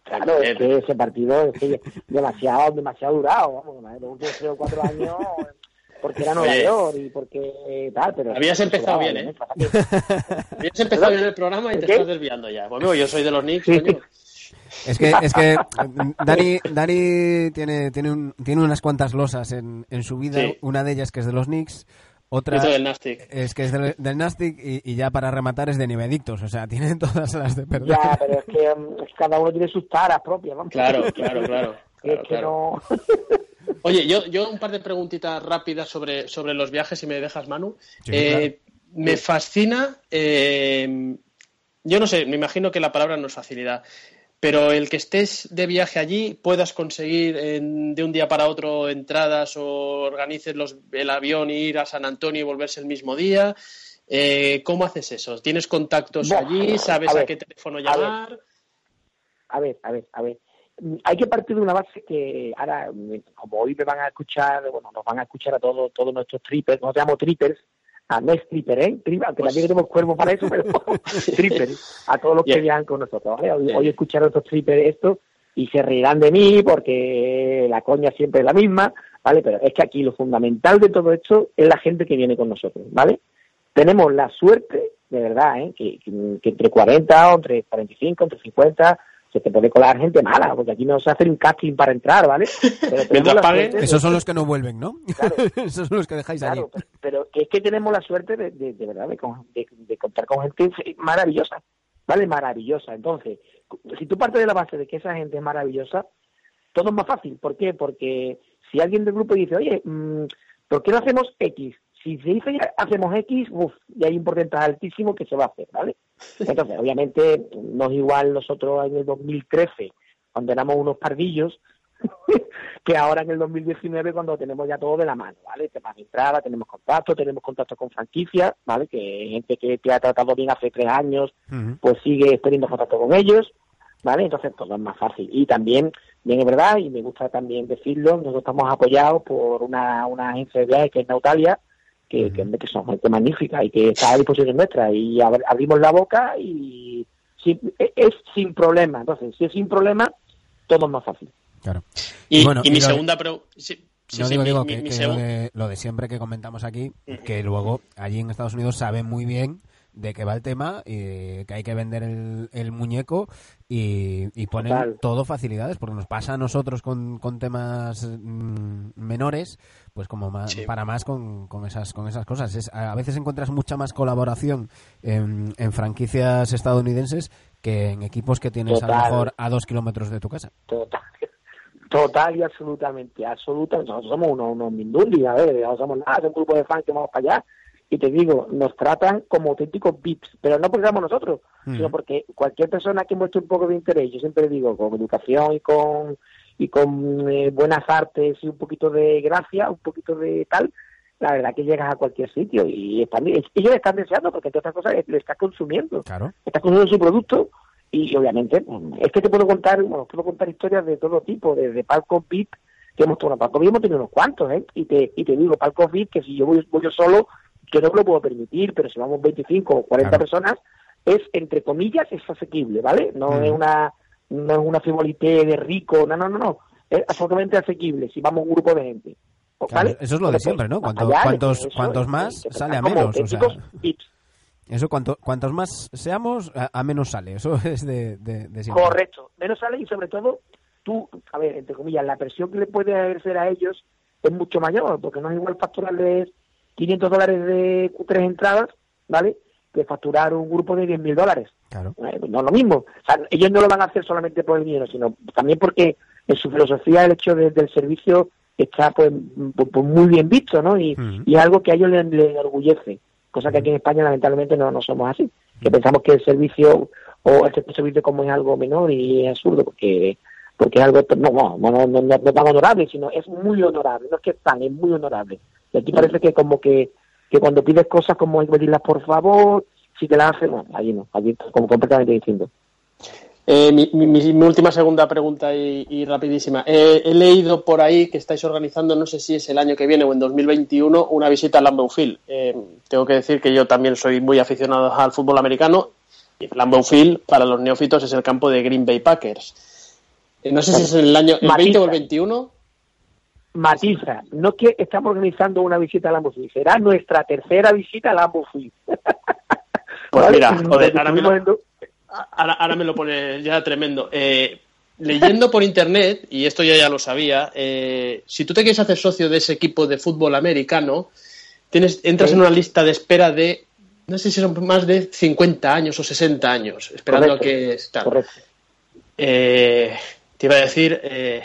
Claro, es que ese partido es demasiado, demasiado durado, vamos, los últimos tres o cuatro años porque era Nueva York y porque tal, pero... Habías empezado bien, ¿eh? Habías empezado bien el programa y te estás desviando ya. Pues yo soy de los Knicks, Es que, es que Dani, Dani tiene, tiene, un, tiene unas cuantas losas en, en su vida. Una de ellas que es de los Knicks, otra es que es del, del Nastic y, ya para rematar es de Nivedictos, o sea, tienen todas las de perder. Ya, pero es que um, cada uno tiene sus taras propias, ¿no? Claro, claro, claro. es que no... Oye, yo, yo un par de preguntitas rápidas sobre, sobre los viajes, si me dejas, Manu. Eh, me fascina, eh, yo no sé, me imagino que la palabra no es facilidad, pero el que estés de viaje allí, puedas conseguir de un día para otro entradas o organices los, el avión y ir a San Antonio y volverse el mismo día. Eh, ¿Cómo haces eso? ¿Tienes contactos allí? ¿Sabes a, qué teléfono llamar? A ver, a ver, a ver hay que partir de una base que ahora, como hoy me van a escuchar, bueno, nos van a escuchar a todos todos nuestros trippers, nos llamamos trippers, a no es tripper, ¿eh? Tripper, aunque también tenemos cuerpo para eso, pero trippers, a todos los que viajan con nosotros, ¿vale? Hoy, hoy escucharon estos trippers esto y se reirán de mí porque la coña siempre es la misma, ¿vale? Pero es que aquí lo fundamental de todo esto es la gente que viene con nosotros, ¿vale? Tenemos la suerte, de verdad, ¿eh? que, que entre 40 o entre 45, entre 50 se te puede colar gente mala, porque aquí no se hace un casting para entrar, ¿ale? Pero Esos son los que no vuelven, ¿no? Claro. Esos son los que dejáis claro, Pero es que tenemos la suerte de, de, verdad de, contar con gente maravillosa, ¿vale? Maravillosa. Entonces, si tú partes de la base de que esa gente es maravillosa, todo es más fácil. ¿Por qué? Porque si alguien del grupo dice, oye, mm, ¿por qué no hacemos X? si se dice hacemos X, uff, y hay un porcentaje altísimo que se va a hacer, ¿vale? Entonces, obviamente, no es igual nosotros en el 2013, cuando éramos unos pardillos, que ahora en el 2019 cuando tenemos ya todo de la mano, ¿vale? Temas de entrada, tenemos contacto, tenemos contacto con franquicias, ¿vale? Que gente que te ha tratado bien hace tres años, pues sigue teniendo contacto con ellos, ¿vale? Entonces todo es más fácil. Y también, bien es verdad, y me gusta también decirlo, nosotros estamos apoyados por una, una agencia de viajes que es Nautalia, que, que, son gente magnífica y que está a disposición nuestra y abrimos la boca y e, es sin problema. Entonces, si es sin problema, todo es más fácil. Claro. Y, mi segunda pregunta... no digo, digo que, lo, de, lo, de, siempre que comentamos aquí, que luego allí en Estados Unidos saben muy bien de qué va el tema y que hay que vender el, muñeco y, y ponen todo facilidades porque nos pasa a nosotros con, con temas mm, menores pues como más, para más con, con, esas con esas cosas. Es, a veces encuentras mucha más colaboración en, en, franquicias estadounidenses que en equipos que tienes a lo mejor a dos kilómetros de tu casa. Total. Total y absolutamente absolutamente. Nosotros somos unos, unos mindundis a ver no somos nada es un grupo de fans que vamos para allá y te digo, nos tratan como auténticos VIPs, pero no porque seamos nosotros, sino porque cualquier persona que muestre un poco de interés, yo siempre digo, con educación y con y con eh, buenas artes y un poquito de gracia, un poquito de tal, la verdad que llegas a cualquier sitio y están, ellos están deseando porque entre otras cosas le estás consumiendo, claro. estás consumiendo su producto y obviamente mm, es que te puedo contar, bueno, puedo contar historias de todo tipo, desde palcos VIP que hemos tenido, palcos VIP hemos tenido unos cuantos, ¿eh? Y te, y te digo, palcos VIP que si yo voy, voy yo solo yo no me lo puedo permitir, pero si vamos 25 o 40 personas, es, entre comillas, es asequible, ¿vale? No es una no es una frivolité de rico, no, no, no, no, es absolutamente asequible si vamos un grupo de gente. ¿vale? eso es lo de siempre, ¿no? cuantos, cuantos más, sale a menos. O sea, eso, cuanto, cuantos más seamos, a, menos sale. Eso es de, de, siempre. Correcto. Menos sale y sobre todo, tú, a ver, entre comillas, la presión que le puede ejercer a ellos es mucho mayor, porque no es igual facturarles 500 dólares de tres entradas, ¿vale? Que facturar un grupo de 10.000 dólares. Claro. Eh, no es lo mismo. O sea, ellos no lo van a hacer solamente por el dinero, sino también porque en su filosofía el hecho del servicio está pues, pues, pues, muy bien visto, ¿no? Y, y, es algo que a ellos les, enorgullece, cosa que aquí en España lamentablemente no, no somos así, que pensamos que el servicio o este servicio como es algo menor y es absurdo, porque porque es algo no, no, no, no, no tan honorable, sino es muy honorable, no es que es tan, es muy honorable. Y aquí parece que como que, que cuando pides cosas como hay que pedirlas por favor, si te las hacen, no, allí no, allí como completamente distinto. Eh, mi, mi, última segunda pregunta y, rapidísima. Eh, he leído por ahí que estáis organizando, no sé si es el año que viene o en 2021, una visita a Lambeau Field. Eh, tengo que decir que yo también soy muy aficionado al fútbol americano. Y Lambeau Field, para los neófitos, es el campo de Green Bay Packers. Eh, no sé si es en el año el 20 o el 21. Matiza, no es que estamos organizando una visita a la será nuestra tercera visita a Lambo Pues mira, joder, ahora me, lo, ahora, me lo pone ya tremendo. Eh, leyendo por internet, y esto yo ya lo sabía, eh, si tú te quieres hacer socio de ese equipo de fútbol americano, tienes, entras en una lista de espera de, no sé si son más de 50 años o 60 años, esperando a que... Eh, te iba a decir, eh,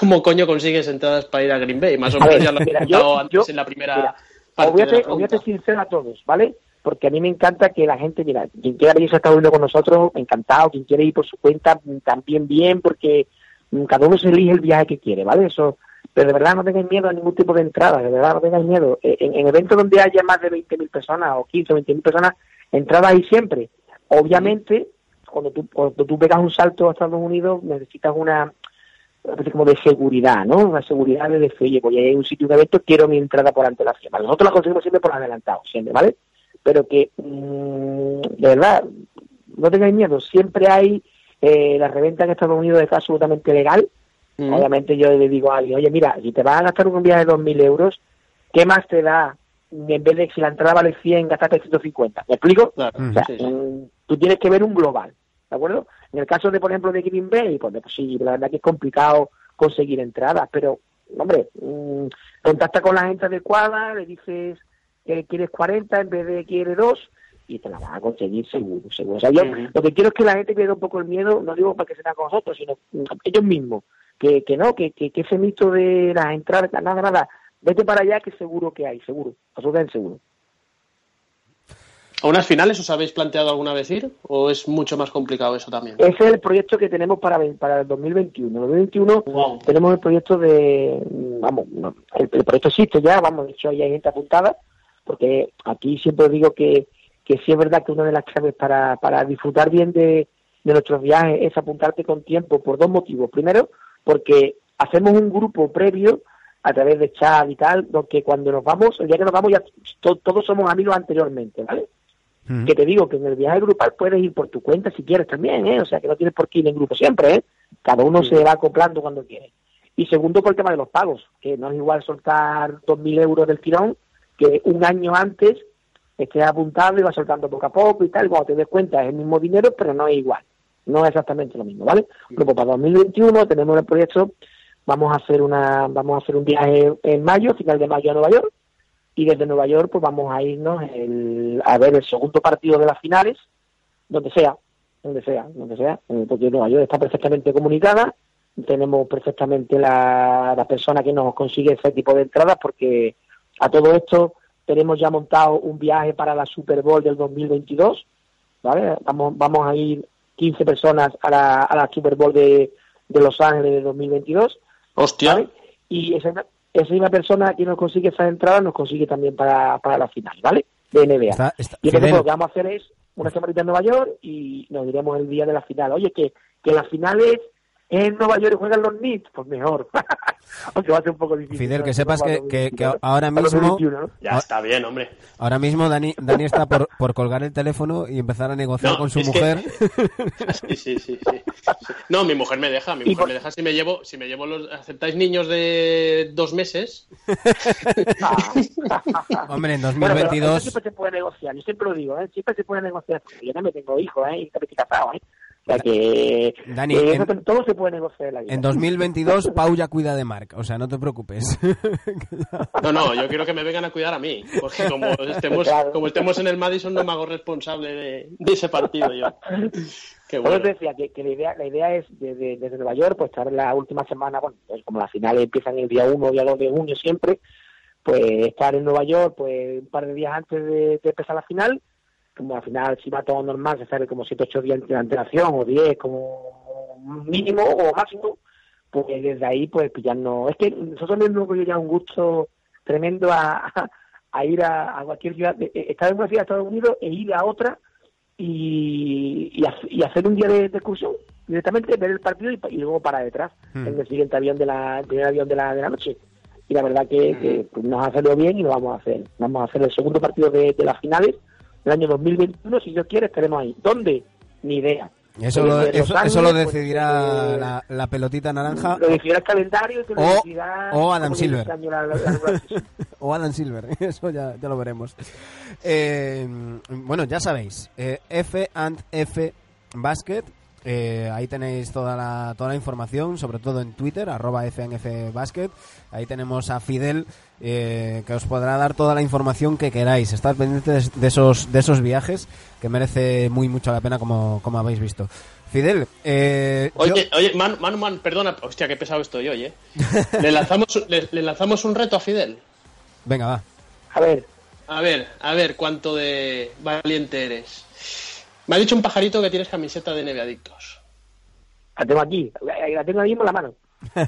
¿cómo coño consigues entradas para ir a Green Bay? Más o menos ya lo he comentado antes en la primera parte. Obviamente, sincero a todos, ¿vale? Porque a mí me encanta que la gente, mira, quien quiera venir a Estados Unidos con nosotros, encantado, quien quiere ir por su cuenta, también bien, porque cada uno se elige el viaje que quiere, ¿vale? Eso, pero de verdad no tengáis miedo a ningún tipo de entrada, de verdad no tengáis miedo. Eh, en, eventos donde haya más de 20.000 personas o 15 o 20.000 personas, entrada ahí siempre. Obviamente, cuando tú, cuando tú pegas un salto a Estados Unidos, necesitas una como de seguridad, ¿no? Una seguridad de decir, oye, voy a ir a un sitio de evento, quiero mi entrada por antelación. Nosotros la conseguimos siempre por adelantado, siempre, ¿vale? Pero que, mm, de verdad, no tengáis miedo, siempre hay eh, la reventa en Estados Unidos es absolutamente legal. Mm. Obviamente yo le digo a alguien, oye, mira, si te vas a gastar un viaje de 2.000 euros, ¿qué más te da en vez de si la entrada vale 100, gastarte 150? ¿Me explico? o sea, mm, tú tienes que ver un global. ¿De acuerdo? En el caso de, por ejemplo, de Green Bay, pues, pues sí, la verdad que es complicado conseguir entradas, pero, hombre, mmm, contacta con la gente adecuada, le dices que quieres 40 en vez de quiere 2 y te la vas a conseguir seguro, seguro. O sea, yo lo que quiero es que la gente pierda un poco el miedo, no digo para que se con nosotros, sino ellos mismos, que, que no, que, que, que ese mito de las entradas, nada, nada, vete para allá que seguro que hay, seguro, absolutamente seguro. ¿A unas finales os habéis planteado alguna vez ir o es mucho más complicado eso también? Ese es el proyecto que tenemos para, para el 2021. En el 2021 tenemos el proyecto de, vamos, el, proyecto existe ya, vamos, de hecho hay gente apuntada, porque aquí siempre digo que, que sí es verdad que una de las claves para, para disfrutar bien de, de nuestros viajes es apuntarte con tiempo por dos motivos. Primero, porque hacemos un grupo previo a través de chat y tal, donde cuando nos vamos, el día que nos vamos ya todos somos amigos anteriormente, ¿vale? Que te digo que en el viaje grupal puedes ir por tu cuenta si quieres también, ¿eh? O sea, que no tienes por qué ir en grupo siempre, ¿eh? Cada uno se va acoplando cuando quiere. Y segundo, por el tema de los pagos, que no es igual soltar 2.000 euros del tirón que un año antes estés apuntado y vas soltando poco a poco y tal. Cuando te des cuenta es el mismo dinero, pero no es igual. No es exactamente lo mismo, ¿vale? Luego para 2021 tenemos el proyecto, vamos a hacer una, vamos a hacer un viaje en mayo, final de mayo a Nueva York, y desde Nueva York pues vamos a irnos a ver el segundo partido de las finales, donde sea, donde sea, donde sea, eh, porque Nueva York está perfectamente comunicada, tenemos perfectamente la, la persona que nos consigue ese tipo de entradas, porque a todo esto tenemos ya montado un viaje para la Super Bowl del 2022, ¿vale? Vamos, vamos a ir 15 personas a la, a la Super Bowl de, de Los Ángeles del 2022. Hostia. Y esa, esa misma persona que nos consigue esa entrada nos consigue también para, para la final, ¿vale? De NBA. y entonces lo que vamos a hacer es una semanita en Nueva York y nos diremos el día de la final. Oye, que, que la final es en Nueva York juegan los Knicks, pues mejor. Aunque va a ser un poco difícil. Fidel, que sepas que, que, ahora mismo... Ya está bien, hombre. Ahora mismo Dani, Dani está por, por colgar el teléfono y empezar a negociar con su mujer. sí, sí, sí, sí, No, mi mujer me deja, mi mujer me deja si me llevo, si me llevo los... ¿Aceptáis niños de dos meses? hombre, en 2022... siempre se puede negociar, yo siempre lo digo, ¿eh? siempre se puede negociar. Yo también tengo hijos, ¿eh? Y también estoy casado, ¿eh? O sea que, Dani, todo se puede negociar En 2022 Pau ya cuida de Marc, o sea, no te preocupes. No, no, yo quiero que me vengan a cuidar a mí, porque como estemos, como estemos en el Madison no me hago responsable de, ese partido yo. Qué bueno. decía que, la, idea, la idea es desde, desde Nueva York, pues estar la última semana, bueno, pues como las finales empiezan el día 1 o día 2 de junio siempre, pues estar en Nueva York pues un par de días antes de, de empezar la final como al final si va todo normal se sale como 7 8 días de antelación o 10 como mínimo o máximo pues desde ahí pues pillarnos. Es que nosotros mismos yo ya un gusto tremendo a, a ir a, cualquier ciudad estar en una ciudad de Estados Unidos e ir a otra y, y, hacer un día de, excursión directamente ver el partido y, luego para detrás hmm. en el siguiente avión de la el primer avión de la, de la noche. Y la verdad que, que pues, nos ha salido bien y lo vamos a hacer. Vamos a hacer el segundo partido de, de las finales el año 2021, si Dios quiere, estaremos ahí. ¿Dónde? Ni idea. Eso lo, eso, pues, decidirá eh, la, la pelotita naranja Lo decidirá el calendario y que lo O- decidirá o Adam Silver. este la- la- o Adam Silver. Eso ya, ya lo veremos. Eh, bueno, ya sabéis. eh, F and F Basket. Eh, ahí tenéis toda la, toda la información, sobre todo en Twitter, arroba FNF Basket. Ahí tenemos a Fidel, eh, que os podrá dar toda la información que queráis. Estar pendientes de esos, de esos viajes, que merece muy mucho la pena, como, como habéis visto. Fidel, eh, yo- Oye, oye, Manu, Manu, Manu, perdona, hostia, qué pesado estoy hoy, ¿eh? Le lanzamos, le, le lanzamos un reto a Fidel. venga, va. A ver, A ver, a ver cuánto de valiente eres. Me ha dicho un pajarito que tienes camiseta de neve adictos. la tengo aquí, la tengo ahí mismo en la mano.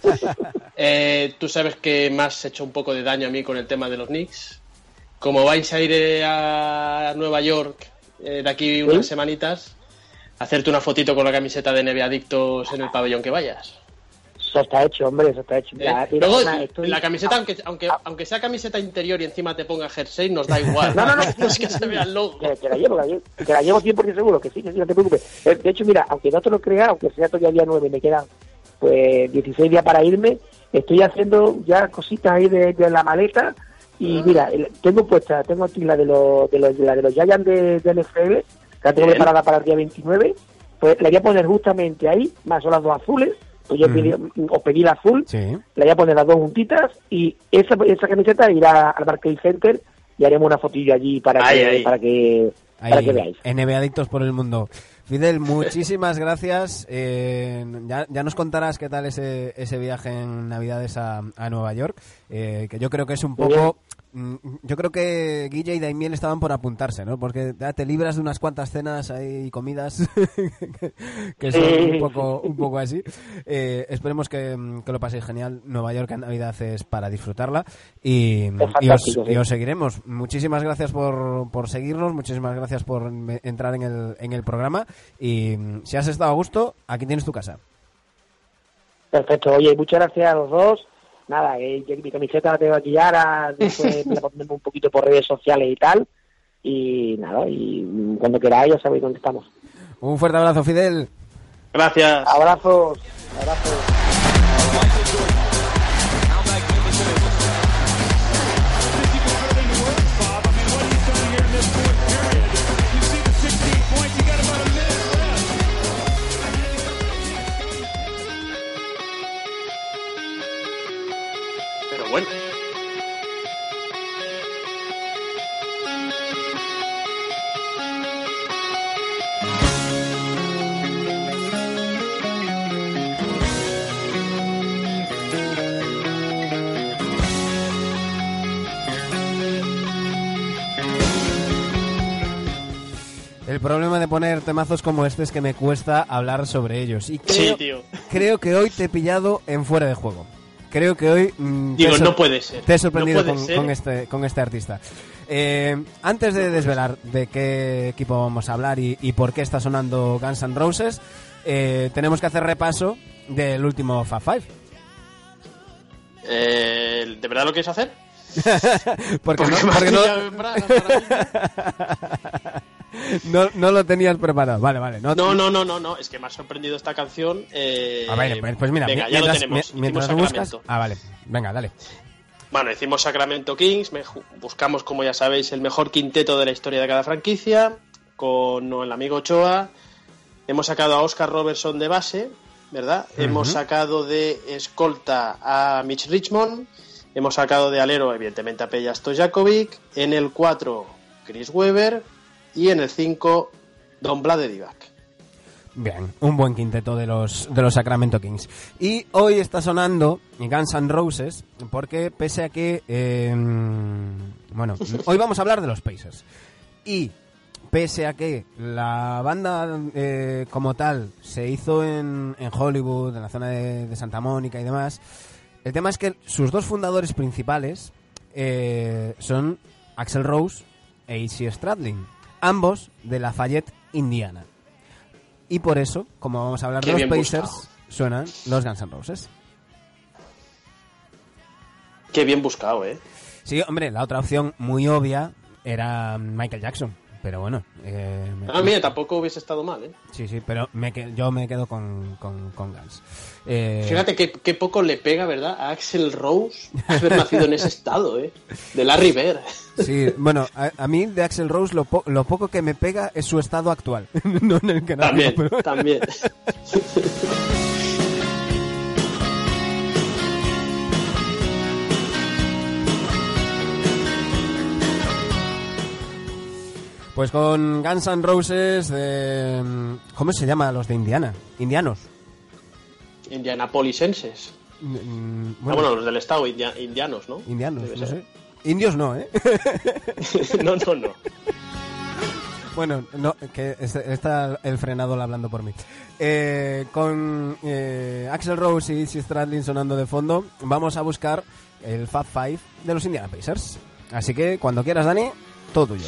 Eh, Tú sabes que me has hecho un poco de daño a mí con el tema de los Knicks. Como vais a ir eh, a Nueva York eh, de aquí unas ¿Sí? semanitas, hacerte una fotito con la camiseta de neve adictos en el pabellón que vayas. Eso está hecho, hombre, eso está hecho. Eh, Mira, mira, Luego, estoy- la camiseta, aunque, aunque, aunque sea camiseta interior y encima te ponga jersey, nos da igual. No, no, no. es que se vea el logo. Que, que la llevo, la llevo, que la llevo 100% seguro, que sí, que sí, no te preocupes. Eh, De hecho, mira, aunque no te lo creas, aunque sea todavía día 9, me quedan pues 16 días para irme, estoy haciendo ya cositas ahí de, de la maleta y mira, el- tengo puesta, tengo aquí la de los, de los, la de los Giants de, de NFL, que la tengo preparada para el día 29, pues la voy a poner justamente ahí, más son las dos azules, pues yo pedí, os pedí la azul, Sí. le voy a poner las dos juntitas y esa, esa camiseta irá al Barclays Center y haremos una fotillo allí para Ahí, que, ahí. para que para que veáis. NBA Adictos por el Mundo. Fidel, muchísimas gracias. Eh, ya, ya nos contarás qué tal ese, ese viaje en Navidades a, a Nueva York, eh, que yo creo que es un poco... mm, Yo creo que Guille y Daimiel estaban por apuntarse, ¿no? Porque ya te libras de unas cuantas cenas y comidas que- son un poco, un poco así. Eh, esperemos que, mm, que lo paséis genial. Nueva York en Navidad es para disfrutarla y, y os, y os seguiremos. Muchísimas gracias por, por seguirnos, muchísimas gracias por entrar en el, en el programa y mm, si has estado a gusto, aquí tienes tu casa. Perfecto, oye, muchas gracias a los dos. Nada, eh, que mi camiseta la tengo aquí ya, ahora después me la pondremos un poquito por redes sociales y tal. Y nada, y cuando queráis ya sabéis dónde estamos. Un fuerte abrazo, Fidel. Gracias. Abrazos, abrazos. El problema de poner temazos como este es que me cuesta hablar sobre ellos. Y creo, Sí, tío. creo que hoy te he pillado en fuera de juego. Creo que hoy mm, Digo, no puede ser. te he sorprendido No con, este, con este artista. Eh, antes de desvelar de qué equipo vamos a hablar y, y por qué está sonando Guns N' Roses, eh, tenemos que hacer repaso del último Fab Five. Eh, ¿De verdad lo quieres hacer? Porque, no, porque no- no, no lo tenías preparado. Vale, vale. No, No, no, no, no, no. Es que me ha sorprendido esta canción. eh, A ver, pues, pues mira, venga, ya lo tenemos. mi- mientras buscas. Ah, vale. Venga, dale. Bueno, hicimos Sacramento Kings, buscamos, como ya sabéis, el mejor quinteto de la historia de cada franquicia, con el amigo Ochoa. Hemos sacado a Oscar Robertson de base, ¿verdad? Hemos sacado de escolta a Mitch Richmond. Hemos sacado de alero, evidentemente, a Peja Stojakovic. En el 4, Chris Weber. Y en el 5, Don Blade Divac. Bien, un buen quinteto de los, de los Sacramento Kings. Y hoy está sonando Guns N' Roses, porque pese a que. eh, bueno, hoy vamos a hablar de los Pacers. Y pese a que la banda eh, como tal se hizo en, en Hollywood, en la zona de, de Santa Mónica y demás, el tema es que sus dos fundadores principales eh, son Axel Rose e Izzy Stradlin, ambos de Lafayette, Indiana. Y por eso, como vamos a hablar Qué de los Pacers, buscado. suenan los Guns N' Roses. Qué bien buscado, ¿eh? Sí, hombre, la otra opción muy obvia era Michael Jackson. Pero bueno. Eh, me- Ah, mira, tampoco hubiese estado mal, ¿eh? Sí, sí, pero me que- yo me quedo con, con, con Gans. Eh, Fíjate qué, qué poco le pega, ¿verdad? A Axel Rose haber nacido en ese estado, ¿eh? De Larry Bird. Sí, bueno, a, a mí de Axel Rose lo, po- lo poco que me pega es su estado actual. no en el que nació, También, pero- también. Pues con Guns N' Roses de... ¿Cómo se llama los de Indiana? Indianos. Indianapolisenses. Mm, Ah, bueno, los del estado, india- indianos, ¿no? indianos, Debe no ser. sé. Indios no, ¿eh? no, no, no. Bueno, no, que es- está el frenado hablando por mí. Eh, con eh, Axel Rose y Izzy Stradlin sonando de fondo, vamos a buscar el Fab Five de los Indiana Pacers. Así que cuando quieras, Dani, todo tuyo.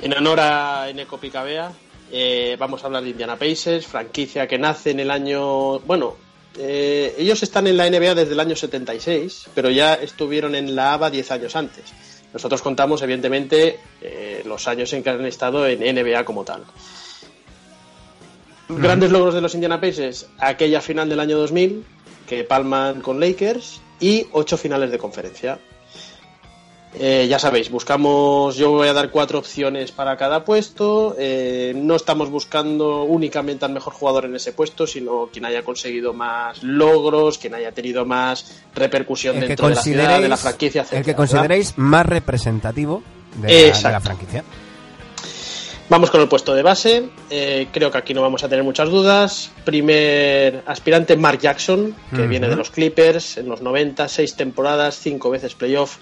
En honor a Eneco Picabea, eh, vamos a hablar de Indiana Pacers, franquicia que nace en el año. Bueno, eh, ellos están en la NBA desde el año 76, pero ya estuvieron en la ABA 10 años antes. Nosotros contamos, evidentemente, eh, los años en que han estado en NBA como tal. Grandes logros de los Indiana Pacers, aquella final del año 2000, que palman con Lakers, y ocho finales de conferencia. Eh, ya sabéis, buscamos, yo voy a dar cuatro opciones para cada puesto. eh, no estamos buscando únicamente al mejor jugador en ese puesto, sino quien haya conseguido más logros, quien haya tenido más repercusión El dentro de la ciudad, de la franquicia, el que consideréis más representativo de la, de la franquicia. Vamos con el puesto de base. eh, creo que aquí no vamos a tener muchas dudas. Primer aspirante, Mark Jackson, que viene de los Clippers en los 90, seis temporadas, cinco veces playoff,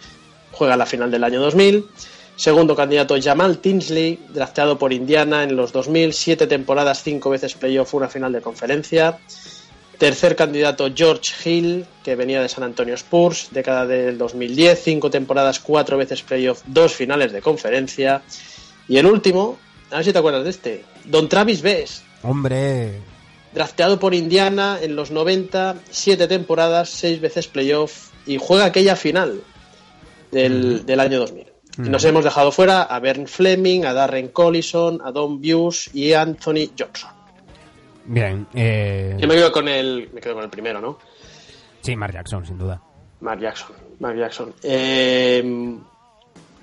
juega la final del año 2000. Segundo candidato, Jamal Tinsley, drafteado por Indiana en los 2000, siete temporadas, cinco veces playoff, una final de conferencia. Tercer candidato, George Hill, que venía de San Antonio Spurs, década del 2010, cinco temporadas, cuatro veces playoff, dos finales de conferencia. Y el último, a ver si te acuerdas de este, Don Travis Best, Hombre, drafteado por Indiana en los 90, siete temporadas, seis veces playoff y juega aquella final del, del año 2000. Y nos hemos dejado fuera a Bern Fleming, a Darren Collison, a Don Buse y a Anthony Johnson. bien. Eh, Yo me quedo con el, me quedo con el primero, ¿no? sí, Mark Jackson, sin duda. Mark Jackson. Mark Jackson. Eh,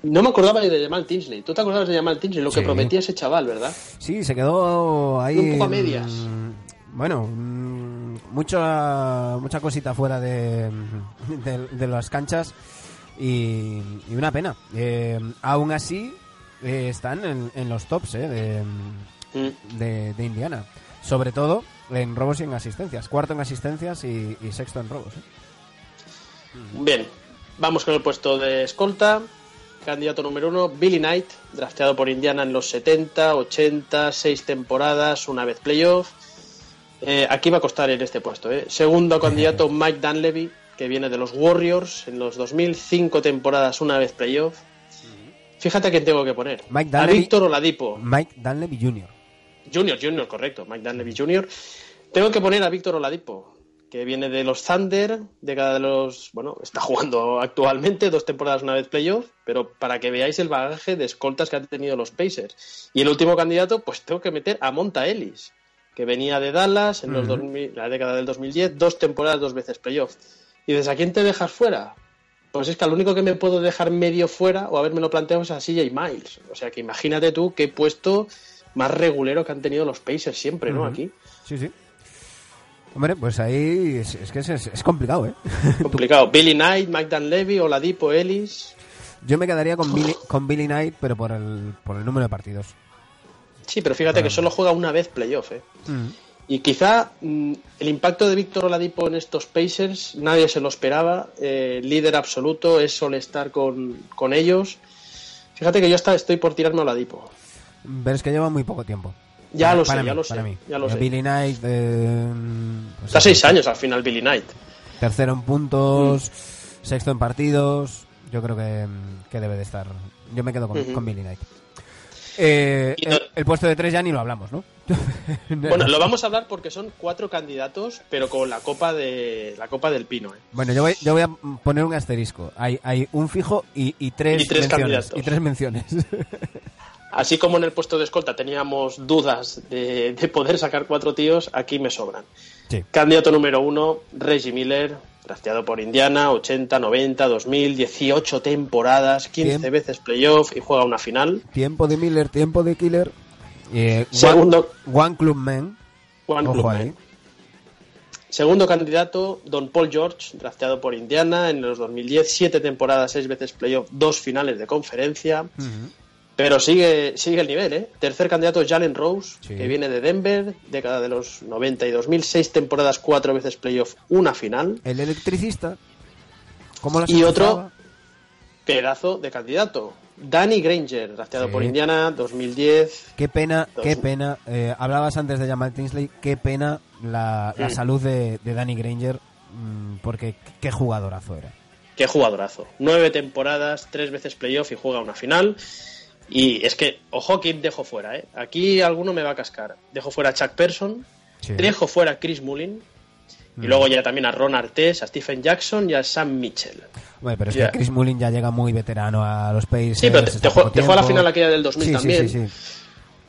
no me acordaba de Jamal Tinsley. ¿Tú te acordabas de Jamal Tinsley? Lo que prometía ese chaval, ¿verdad? Sí, se quedó ahí. Un poco a medias. mm, Bueno, mm, mucha, mucha cosita fuera de, de, de las canchas y, y una pena. Eh, aún así, eh, están en, en los tops eh, de, Mm. de, de Indiana. Sobre todo en robos y en asistencias. Cuarto en asistencias y, y sexto en robos. eh. Bien, vamos con el puesto de escolta. Candidato número uno, Billy Knight, drafteado por Indiana en los 70, 80, seis temporadas, una vez playoff. Eh, aquí va a costar en este puesto. ¿eh? Segundo candidato, Mike Dunleavy, que viene de los Warriors en los 2000, cinco temporadas, una vez playoff. Fíjate a quién tengo que poner. Mike a Dunleavy- Víctor Oladipo. Mike Dunleavy Jr. Junior, Junior, correcto. Mike Dunleavy Jr. Tengo que poner a Víctor Oladipo, que viene de los Thunder, de cada de los. Bueno, está jugando actualmente, dos temporadas, una vez playoff, pero para que veáis el bagaje de escoltas que han tenido los Pacers. Y el último candidato, pues tengo que meter a Monta Ellis, que venía de Dallas en los Ujú. 2000 la década del 2010, dos temporadas, dos veces playoff. Y desde a quién te dejas fuera? Pues es que al único que me puedo dejar medio fuera o haberme lo planteado es a CJ Miles. O sea que imagínate tú qué puesto más regulero que han tenido los Pacers siempre, ¿no? Aquí. Sí, sí. Hombre, pues ahí es, es que es, es complicado, ¿eh? Complicado. Billy Knight, Mike Dunleavy, Oladipo, Ellis. Yo me quedaría con Billy, con Billy Knight, pero por el, por el número de partidos. Sí, pero fíjate que solo juega una vez playoff, ¿eh? Y quizá mm, el impacto de Víctor Oladipo en estos Pacers nadie se lo esperaba. Eh, líder absoluto, es estar con, con ellos. Fíjate que yo hasta estoy por tirarme a Oladipo. Pero es que lleva muy poco tiempo. Ya Para- lo sé, ya lo sé, para mí. ya lo sé. Billy Knight, eh, pues Está seis años al final Billy Knight. Tercero en puntos, Mm. sexto en partidos. Yo creo que, que debe de estar. Yo me quedo con, con Billy Knight. Eh, no- el, el puesto de tres ya ni lo hablamos, ¿no? Bueno, lo vamos a hablar porque son cuatro candidatos, pero con la copa de la copa del pino. ¿eh? Bueno, yo voy, yo voy a poner un asterisco. Hay, hay un fijo y, y tres, Y tres menciones. candidatos. Y tres menciones. Así como en el puesto de escolta teníamos dudas de, de poder sacar cuatro tíos, aquí me sobran. Sí. Candidato número uno, Reggie Miller, drafteado por Indiana, 80, 90, 2000, 18 temporadas, 15 Bien. veces playoff y juega una final. Tiempo de Miller, tiempo de Killer. Eh, Segundo- One, One Club Man. Ojo Klubman. ahí. Segundo candidato, Don Paul George, drafteado por Indiana en los 2010, siete temporadas, seis veces playoff, dos finales de conferencia. Ujú. Pero sigue, sigue el nivel, ¿eh? Tercer candidato, Jalen Rose, Sí. que viene de Denver, década de los 90 y 2000, seis temporadas, cuatro veces playoff, una final. El electricista. ¿Cómo Y otro-? Pedazo de candidato. Danny Granger, drafteado Sí. por Indiana, 2010. Qué pena, Dos. qué pena. eh, hablabas antes de Jamal Tinsley. Qué pena la, la Mm. salud de, de Danny Granger. mm, porque qué jugadorazo era. Qué jugadorazo. Nueve temporadas, tres veces playoff y juega una final. Y es que, ojo, que dejo fuera, ¿eh? Aquí alguno me va a cascar. Dejo fuera a Chuck Person, Sí. dejo fuera a Chris Mullin. Y Mm. luego ya también a Ron Artés, a Stephen Jackson y a Sam Mitchell. Bueno, pero es Ya. que Chris Mullin ya llega muy veterano a los Pacers. Sí, pero te, te te juega la final aquella del 2000 sí, también. Sí, sí, sí.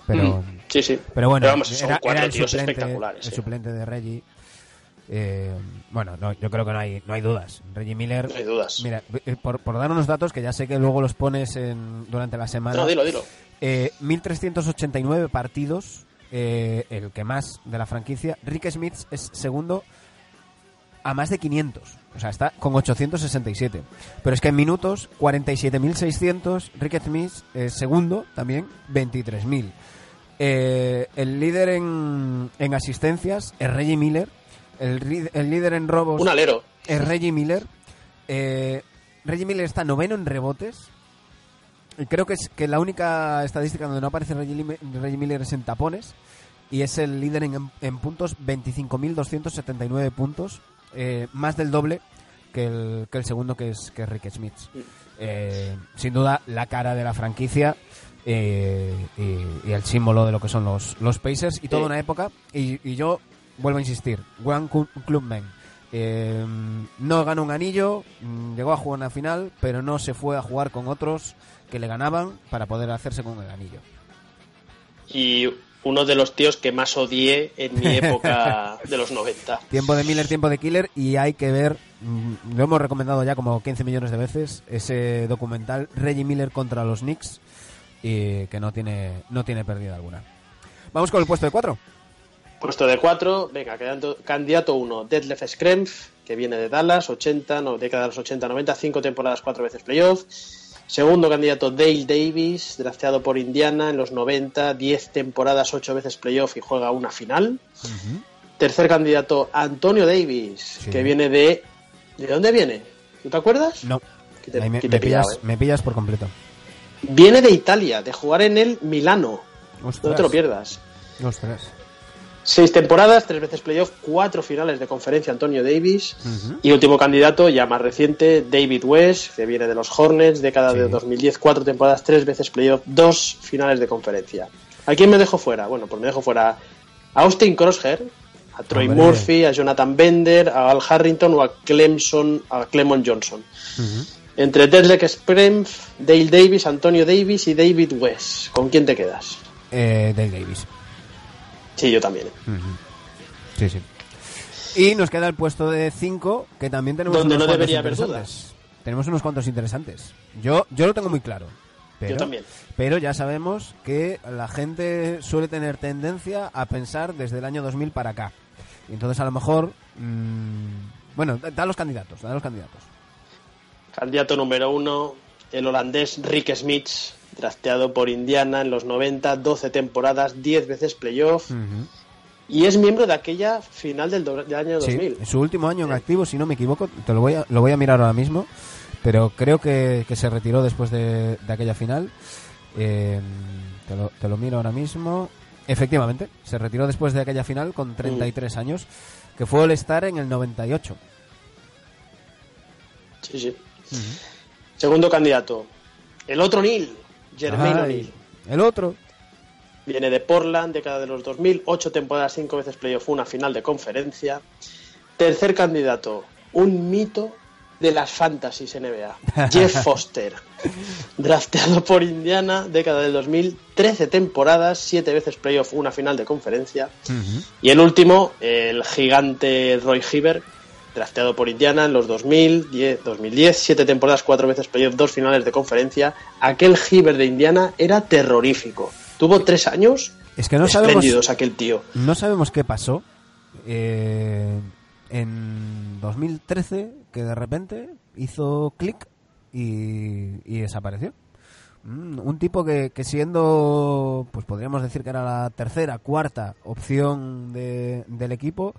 Pero, Mm, sí, sí. pero bueno, vamos, son era, cuatro era el tíos suplente, espectaculares. el ¿eh? suplente de Reggie. Eh, bueno, no, yo creo que no hay, no hay dudas. Reggie Miller. No hay dudas. Mira, eh, por, por dar unos datos que ya sé que luego los pones en, durante la semana. No, dilo, dilo. Eh, 1389 partidos, eh, el que más de la franquicia. Rick Smith es segundo a más de 500. O sea, está con 867. Pero es que en minutos, 47.600. Rick Smith es segundo también, 23.000. Eh, el líder en, en asistencias es Reggie Miller. El, líder en robos Un alero. es Reggie Miller. Eh, Reggie Miller está noveno en rebotes. Y creo que es que la única estadística donde no aparece Reggie, Miller es en tapones. Y es el líder en, en puntos, 25.279 puntos. eh, más del doble que el, que el segundo, que es, que es Rick Smith. Eh, sin duda, la cara de la franquicia. eh, y, y el símbolo de lo que son los, los Pacers y toda una época. Y, y yo vuelvo a insistir: One Clubman. Eh, no ganó un anillo, mm, llegó a jugar una final, pero no se fue a jugar con otros que le ganaban para poder hacerse con el anillo. Y uno de los tíos que más odié en mi época de los 90. Tiempo de Miller, tiempo de Killer y hay que ver, mm, lo hemos recomendado ya como 15 millones de veces, ese documental Reggie Miller contra los Knicks y que no tiene, no tiene pérdida alguna. Vamos con el puesto de cuatro. Puesto de cuatro, venga, candidato- candidato uno, Detlef Schrempf, que viene de Dallas, 80, no, década de los 80-90, cinco temporadas, cuatro veces playoff. Segundo candidato, Dale Davis, drafteado por Indiana en los 90, 10 temporadas, ocho veces playoff y juega una final. Tercer candidato, Antonio Davis, Sí. que viene de... ¿De dónde viene? ¿Tú te acuerdas? No, te- me, pillado, pillas, ¿eh? me pillas por completo. Viene de Italia, de jugar en el Milano. Ostras, No te lo pierdas. ostras. Seis temporadas, tres veces playoff, cuatro finales de conferencia Antonio Davis. Y último candidato, ya más reciente, David West, que viene de los Hornets, década Sí. de 2010, cuatro temporadas, tres veces playoff, dos finales de conferencia. ¿A quién me dejo fuera? Bueno, pues me dejo fuera a Austin Crosshair, a Troy Hombre. Murphy, a Jonathan Bender, a Al Harrington o a Clemson, a Clemon Johnson. Entre Detlek Sprempf, Dale Davis, Antonio Davis y David West. ¿Con quién te quedas? Eh, Dale Davis. Sí, yo también. Sí, sí. Y nos queda el puesto de 5, que también tenemos Donde unos no debería haber interesantes. Tenemos unos cuantos interesantes. Yo, yo lo tengo muy claro. Pero, Yo también. Pero ya sabemos que la gente suele tener tendencia a pensar desde el año 2000 para acá. Entonces a lo mejor... mm, bueno, da da los candidatos, da los candidatos. Candidato número uno, el holandés Rick Smith, drafteado por Indiana en los 90, 12 temporadas, 10 veces playoff. Y es miembro de aquella final del, del año Sí, 2000. en su último año en activo, si no me equivoco, te lo voy a, lo voy a mirar ahora mismo, pero creo que, que se retiró después de, de aquella final. Eh, te, lo, te lo miro ahora mismo. Efectivamente, se retiró después de aquella final con 33 años, que fue All-Star en el 98. Sí, sí. Segundo candidato, el otro Neil, Jermaine O'Neal. el otro. Viene de Portland, década de los 2000, 8 temporadas, 5 veces playoff, una final de conferencia. Tercer candidato, un mito de las fantasies NBA. Jeff Foster, drafteado por Indiana, década del 2000, 13 temporadas, 7 veces playoff, una final de conferencia. Y el último, el gigante Roy Hibbert, drafteado por Indiana en los 2000, 2010, 7 temporadas, 4 veces playoff, 2 finales de conferencia. Aquel Hibbert de Indiana era terrorífico. Tuvo 3 años es que no espléndidos aquel tío. No sabemos qué pasó. Eh, en 2013 que de repente hizo clic y, desapareció. Mm, un tipo que, siendo, pues podríamos decir que era la tercera, cuarta opción del equipo,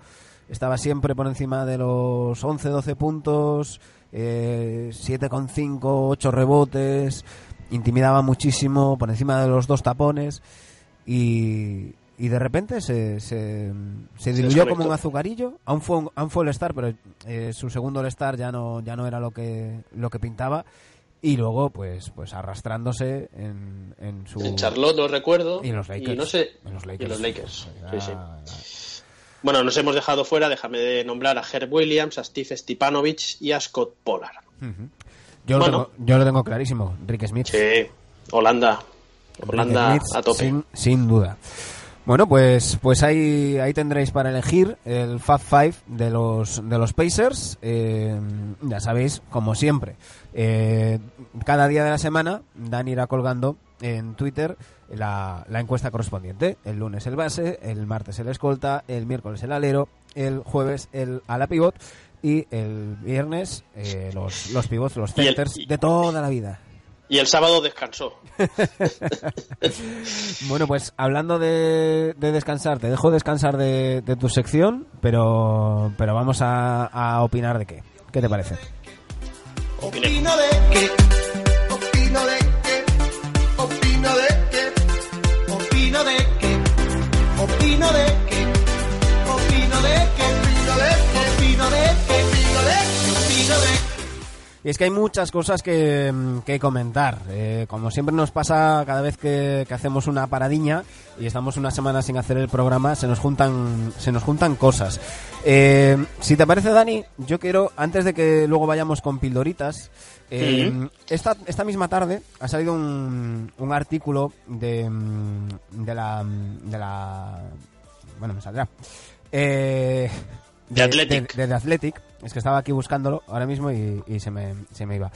estaba siempre por encima de los 11, 12 puntos, eh, 7,5, 8 rebotes, intimidaba muchísimo por encima de los dos tapones y, y de repente se, se, diluyó como un azucarillo. Aún fue, un, fue el Star, pero eh, su segundo el Star ya no, ya no era lo que, lo que pintaba. Y luego, pues, pues arrastrándose en, en su. En Charlotte, lo recuerdo. Y en los Lakers. Y no sé. En los Lakers. Sí, sí. Bueno, nos hemos dejado fuera, déjame de nombrar a Herb Williams, a Steve Stipanovich y a Scott Pollard. yo, lo tengo, yo lo tengo clarísimo, Rick Smith. Sí, Holanda. Holanda a tope. Sin, sin duda. Bueno, pues, pues ahí, ahí tendréis para elegir el Fab Five de los, de los Pacers. Eh, ya sabéis, como siempre, eh, cada día de la semana Dan irá colgando en Twitter la, la, encuesta correspondiente. El lunes el base, el martes el escolta, el miércoles el alero, el jueves el ala pivot y el viernes eh, los, los pivots, los centers de toda la vida. Y el sábado descansó. bueno, pues hablando de, descansar, te dejo descansar de, tu sección, pero, pero vamos a, opinar de qué. ¿Qué te parece? Opino de qué, opino de opino de qué, opino de Y es que hay muchas cosas que, mm, comentar. Eh, como siempre nos pasa cada vez que, hacemos una paradiña y estamos una semana sin hacer el programa, se nos juntan, se nos juntan cosas. Eh, si te parece, Dani, yo quiero, antes de que luego vayamos con pildoritas, eh, esta, esta misma tarde ha salido un, un artículo de, mm, de, la, de la... Bueno, me saldrá. de, de, Athletic. de, de Athletic es que estaba aquí buscándolo ahora mismo y, se, me, se me iba.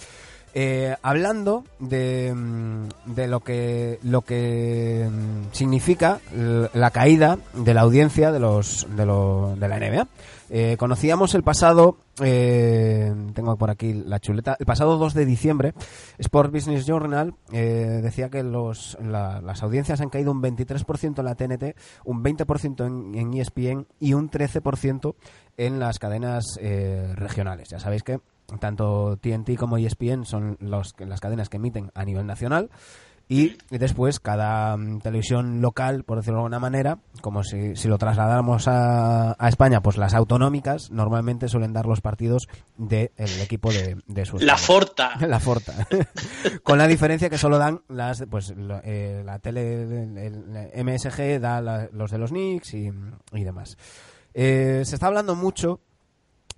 Eh, hablando de, mm, de, lo que lo que mm, significa la caída de la audiencia de los de, lo, de la NBA. Eh, conocíamos el pasado, eh, tengo por aquí la chuleta, el pasado 2 de diciembre, Sport Business Journal decía que los, las audiencias han caído un 23% en la TNT, un 20% en, en ESPN y un 13% en las cadenas regionales. Ya sabéis que tanto TNT como ESPN son los, las cadenas que emiten a nivel nacional y después cada mm, televisión local, por decirlo de alguna manera, como si, si lo trasladáramos a, a, España, pues las autonómicas normalmente suelen dar los partidos del equipo de, de su La Forta. la Forta. Con la diferencia que solo dan las, pues eh, la tele, el, MSG da los de los Knicks y, y demás. Eh, se está hablando mucho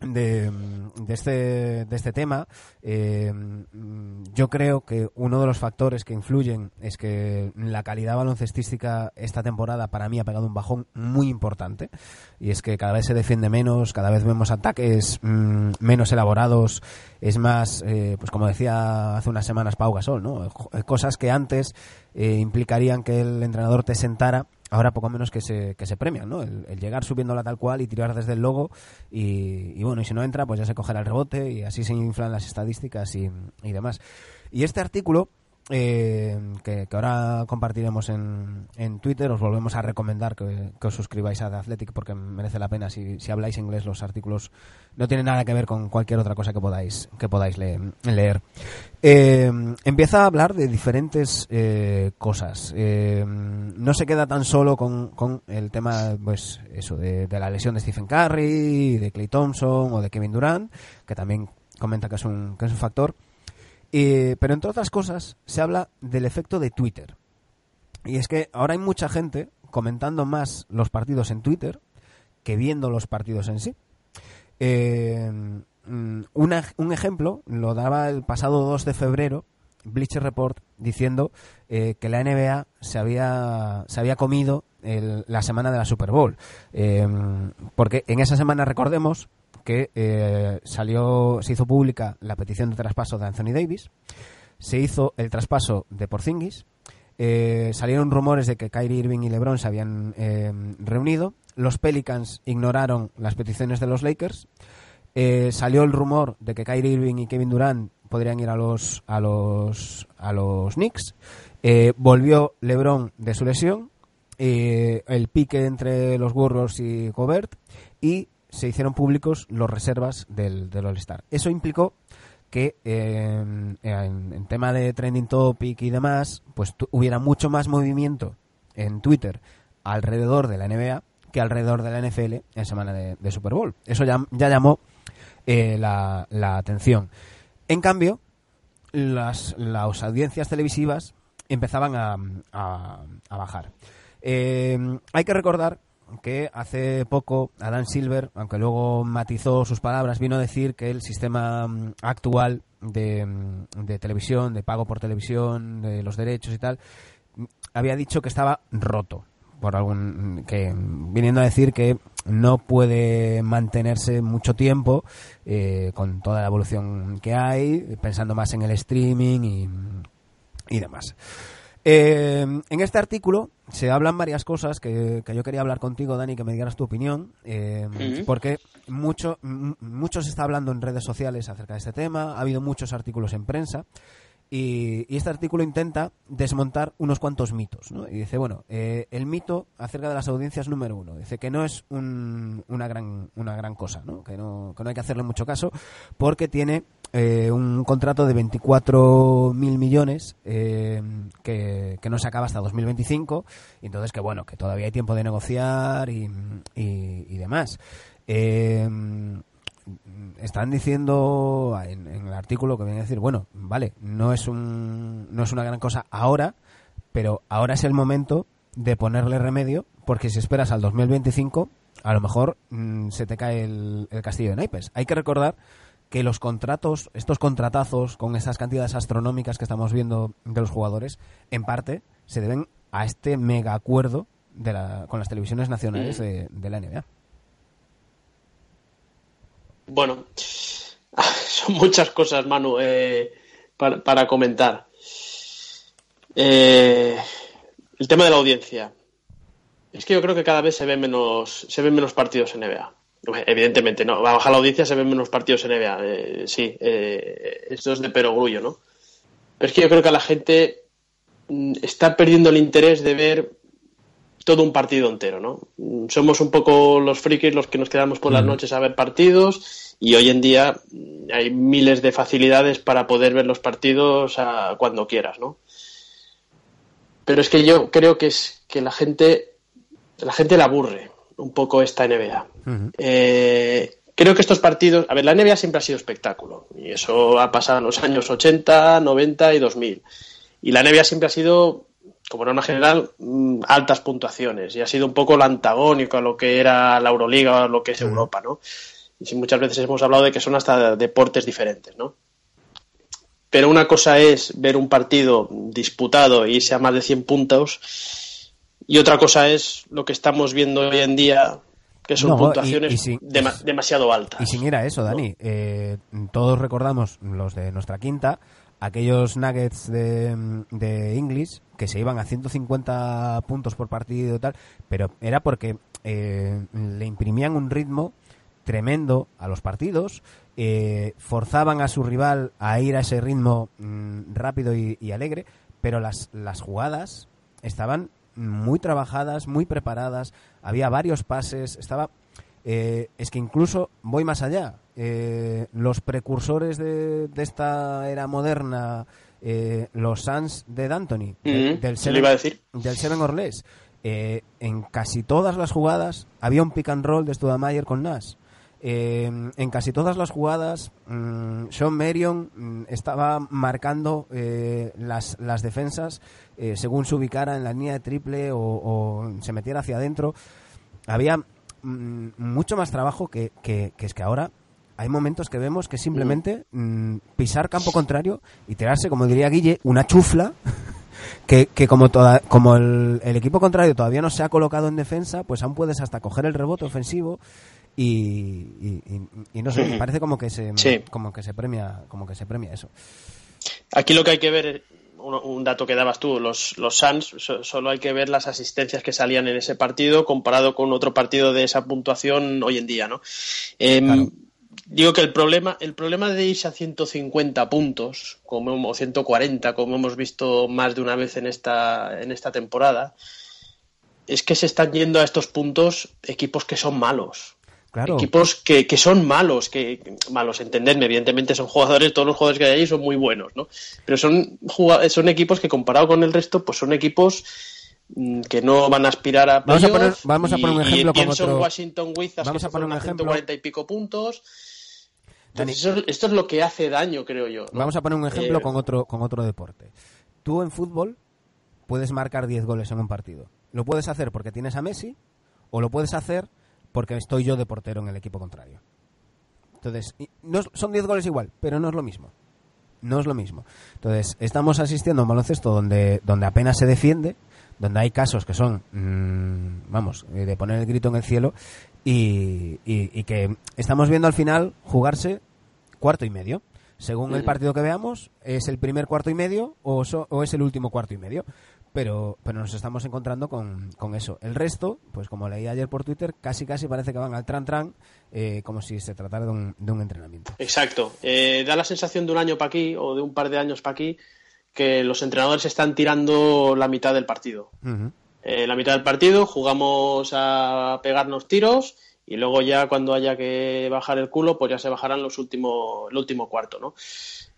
de, de, este, de este tema, eh, yo creo que uno de los factores que influyen es que la calidad baloncestística esta temporada para mí ha pegado un bajón muy importante y es que cada vez se defiende menos, cada vez vemos ataques mm, menos elaborados, es más, eh, pues como decía hace unas semanas Pau Gasol, ¿no? cosas que antes eh, implicarían que el entrenador te sentara ahora poco menos que se, que se premian, ¿no? El, llegar subiéndola tal cual y tirar desde el logo y, bueno, y si no entra, pues ya se cogerá el rebote y así se inflan las estadísticas y, y demás. Y este artículo eh, que, ahora compartiremos en, en, Twitter. Os volvemos a recomendar que, os suscribáis a The Athletic porque merece la pena. Si, si, habláis inglés, los artículos no tienen nada que ver con cualquier otra cosa que podáis, que podáis leer. Eh, empieza a hablar de diferentes eh, cosas. no se queda tan solo con, con el tema, pues, eso, de, de, la lesión de Stephen Curry, de Clay Thompson o de Kevin Durant, que también comenta que es un, que es un factor eh, pero entre otras cosas, se habla del efecto de Twitter. Y es que ahora hay mucha gente comentando más los partidos en Twitter que viendo los partidos en sí. Eh, mm, una- un ejemplo lo daba el pasado 2 de febrero Bleacher Report diciendo eh, que la NBA se había, se había comido el- la semana de la Super Bowl. Eh, porque en esa semana recordemos que eh, salió, se hizo pública la petición de traspaso de Anthony Davis, se hizo el traspaso de Porzingis, eh, salieron rumores de que Kyrie Irving y LeBron se habían eh, reunido, los Pelicans ignoraron las peticiones de los Lakers, salió el rumor de que Kyrie Irving y Kevin Durant podrían ir a los a los a los Knicks, volvió LeBron de su lesión, el pique entre los Warriors y Gobert y se hicieron públicos los reservas del, del All-Star. Eso implicó que eh, en, en tema de trending topic y demás, pues hubiera mucho más movimiento en Twitter alrededor de la NBA que alrededor de la NFL en semana de, de Super Bowl. Eso ya, ya llamó eh, la, la atención. En cambio, las, las audiencias televisivas empezaban a, a- a bajar. Eh, hay que recordar que hace poco Adam Silver, aunque luego matizó sus palabras, vino a decir que el sistema mm, actual de, mm, de televisión, de pago por televisión, de los derechos y tal, mm, había dicho que estaba roto por algún que viniendo a decir que no puede mantenerse mucho tiempo eh, con toda la evolución que hay pensando más en el streaming y, y demás. Eh, en este artículo se hablan varias cosas que, que yo quería hablar contigo, Dani, que me dieras tu opinión, eh, porque mucho, mucho se está hablando en redes sociales acerca de este tema, ha habido muchos artículos en prensa, y, y este artículo intenta desmontar unos cuantos mitos. ¿no? Y dice, bueno, eh, el mito acerca de las audiencias número uno, dice que no es un- una, gran, una gran cosa, ¿no? Que, no, que no hay que hacerle mucho caso, porque tiene eh, un contrato de 24 mil millones eh, que, que no se acaba hasta 2025, y entonces que bueno, que todavía hay tiempo de negociar y, y- y demás. Eh, están diciendo en, en el artículo que viene a decir, bueno, vale, no es, un, no es una gran cosa ahora, pero ahora es el momento de ponerle remedio, porque si esperas al 2025, a lo mejor mm, se te cae el castillo de naipes. Hay que recordar que los contratos, estos contratazos con esas cantidades astronómicas que estamos viendo de los jugadores, en parte se deben a este mega acuerdo de la, con las televisiones nacionales de, de la NBA. Bueno, son muchas cosas, Manu, eh, para, para comentar. Eh, el tema de la audiencia. Es que yo creo que cada vez se ven menos, se ven menos partidos en NBA. Evidentemente, no. Va a bajar la audiencia, se ven menos partidos en NBA. Eh, sí, eh, esto es de perogrullo, ¿no? Pero es que yo creo que a la gente mm, está perdiendo el interés de ver todo un partido entero, ¿no? Mm, Somos un poco los frikis los que nos quedamos por las noches a ver partidos y hoy en día mm, hay miles de facilidades para poder ver los partidos a- cuando quieras, ¿no? Pero es que yo creo que es que la gente la gente le aburre un poco esta NBA. Eh, creo que estos partidos, a ver, la NBA siempre ha sido espectáculo y eso ha pasado en los años 80, 90 y 2000. Y la NBA siempre ha sido, como norma general, mm, altas puntuaciones y ha sido un poco lo antagónico a lo que era la Euroliga o lo que es Europa, ¿no? Y muchas veces hemos hablado de que son hasta deportes diferentes, ¿no? Pero una cosa es ver un partido disputado y irse a más de 100 puntos y otra cosa es lo que estamos viendo hoy en día, que son No, puntuaciones y sin- dema- demasiado altas. Y sin ir a eso, Dani, eh, todos recordamos los de nuestra quinta, aquellos nuggets de, de English que se iban a 150 puntos por partido y tal, pero era porque eh, le imprimían un ritmo tremendo a los partidos, eh, forzaban a su rival a ir a ese ritmo mm, rápido y, y alegre, pero las, las jugadas estaban muy trabajadas, muy preparadas, había varios pases, estaba... eh, es que incluso voy más allá. eh, los precursores de, de esta era moderna, eh, los Suns de D'Antoni, de- Ujú, del Seven, iba a decir. del Seven Orles, eh, en casi todas las jugadas había un pick and roll de Studamayer con Nash. Eh, en casi todas las jugadas, mm, Sean Marion mm, estaba marcando eh, las, las defensas eh, según se ubicara en la línea de triple o, o se metiera hacia adentro. Había mm, mucho más trabajo que, que- que es que ahora. Hay momentos que vemos que simplemente mm, pisar campo contrario y tirarse, como diría Guille, una chufla que, que como toda, como el, el equipo contrario todavía no se ha colocado en defensa, pues aún puedes hasta coger el rebote ofensivo y, y, y- y no sé, me parece como que se Sí. como que se premia como que se premia eso. Aquí lo que hay que ver, un, dato que dabas tú, los, los Suns, so- solo hay que ver las asistencias que salían en ese partido comparado con otro partido de esa puntuación hoy en día, ¿no? Em, Claro. Digo que el problema, el problema de irse a 150 puntos, como, o 140, como hemos visto más de una vez en esta, en esta temporada, es que se están yendo a estos puntos equipos que son malos. Claro. Equipos que, que son malos, que malos, entenderme, evidentemente son jugadores, todos los jugadores que hay ahí son muy buenos, ¿no? Pero son, son equipos que comparado con el resto, pues son equipos mm, que no van a aspirar a Vamos a poner- vamos a poner un ejemplo en otro- Washington Wizards Vamos que a poner un ejemplo. 140 y pico puntos. Dani. Entonces, eso- esto es lo que hace daño, creo yo. ¿no? Vamos a poner un ejemplo Eh, con otro con otro deporte. Tú en fútbol puedes marcar 10 goles en un partido. Lo puedes hacer porque tienes a Messi o lo puedes hacer porque estoy yo de portero en el equipo contrario. Entonces, no son 10 goles igual, pero no es lo mismo. No es lo mismo. Entonces, estamos asistiendo a un baloncesto donde, donde apenas se defiende, donde hay casos que son, mm, vamos, eh, de poner el grito en el cielo y, y- y que estamos viendo al final jugarse cuarto y medio. Según el partido que veamos, es el primer cuarto y medio o, so- o es el último cuarto y medio. Pero, pero nos estamos encontrando con, con eso. El resto, pues como leí ayer por Twitter, casi casi parece que van al tran tran, eh, como si se tratara de un, de un entrenamiento. Exacto. Eh, da la sensación de un año para aquí o de un par de años para aquí que los entrenadores están tirando la mitad del partido. Eh, la mitad del partido jugamos a pegarnos tiros y luego ya cuando haya que bajar el culo, pues ya se bajarán los últimos, el último cuarto, ¿no?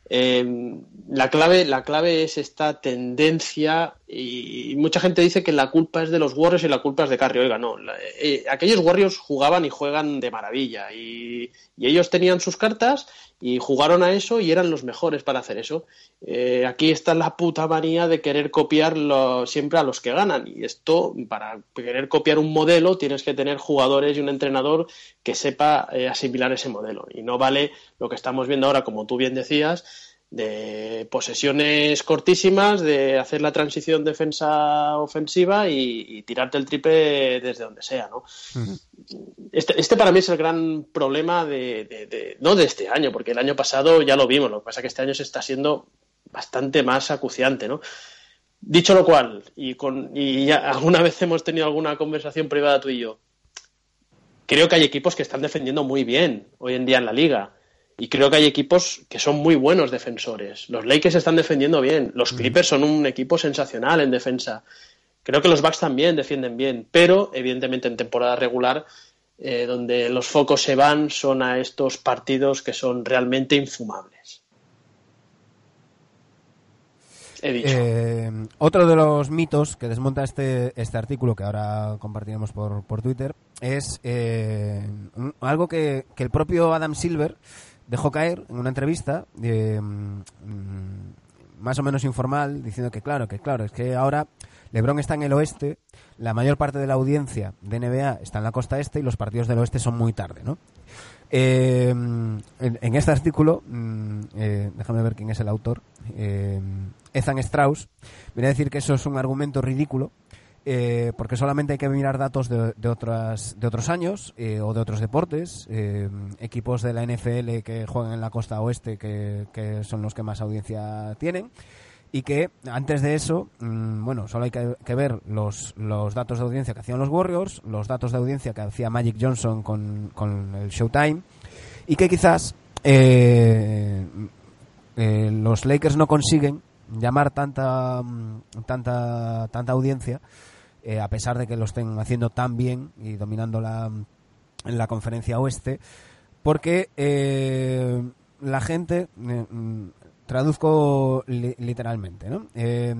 La clave, la clave es esta tendencia y mucha gente dice que la culpa es de los Warriors y la culpa es de Curry. Oiga, no, eh, aquellos Warriors jugaban y juegan de maravilla y, y ellos tenían sus cartas y jugaron a eso y eran los mejores para hacer eso. Eh, aquí está la puta manía de querer copiar lo- siempre a los que ganan y esto, para querer copiar un modelo, tienes que tener jugadores y un entrenador que sepa eh, asimilar ese modelo y no vale lo que estamos viendo ahora, como tú bien decías, de posesiones cortísimas, de hacer la transición defensa-ofensiva y, y tirarte el triple desde donde sea, ¿no? Este, este para mí es el gran problema de, de- de- no de este año, porque el año pasado ya lo vimos, lo que pasa es que este año se está siendo bastante más acuciante, ¿no? Dicho lo cual, y, con, y ya alguna vez hemos tenido alguna conversación privada tú y yo, creo que hay equipos que están defendiendo muy bien hoy en día en la liga. Y creo que hay equipos que son muy buenos defensores. Los Lakers están defendiendo bien. Los Clippers son un equipo sensacional en defensa. Creo que los Bucks también defienden bien. Pero, evidentemente, en temporada regular, eh, donde los focos se van son a estos partidos que son realmente infumables. He dicho. Eh, otro de los mitos que desmonta este, este artículo que ahora compartiremos por, por Twitter es eh, un- algo que, que el propio Adam Silver dejó caer en una entrevista eh, mm, más o menos informal diciendo que claro, que claro, es que ahora LeBron está en el oeste, la mayor parte de la audiencia de NBA está en la costa este y los partidos del oeste son muy tarde, ¿no? Eh, en, este artículo, mm, eh, déjame ver quién es el autor, eh, Ethan Strauss, viene a decir que eso es un argumento ridículo, eh, porque solamente hay que mirar datos de, de otras, de otros años eh, o de otros deportes, eh, equipos de la NFL que juegan en la costa oeste, que, que son los que más audiencia tienen, y que antes de eso, mm, bueno, solo hay que, que ver los, los datos de audiencia que hacían los Warriors, los datos de audiencia que hacía Magic Johnson con, con el Showtime, y que quizás eh, los Lakers no consiguen llamar tanta mm, tanta tanta audiencia eh, a pesar de que lo estén haciendo tan bien y dominando la, la conferencia oeste porque eh, la gente eh, mm, traduzco li- literalmente ¿no? Eh,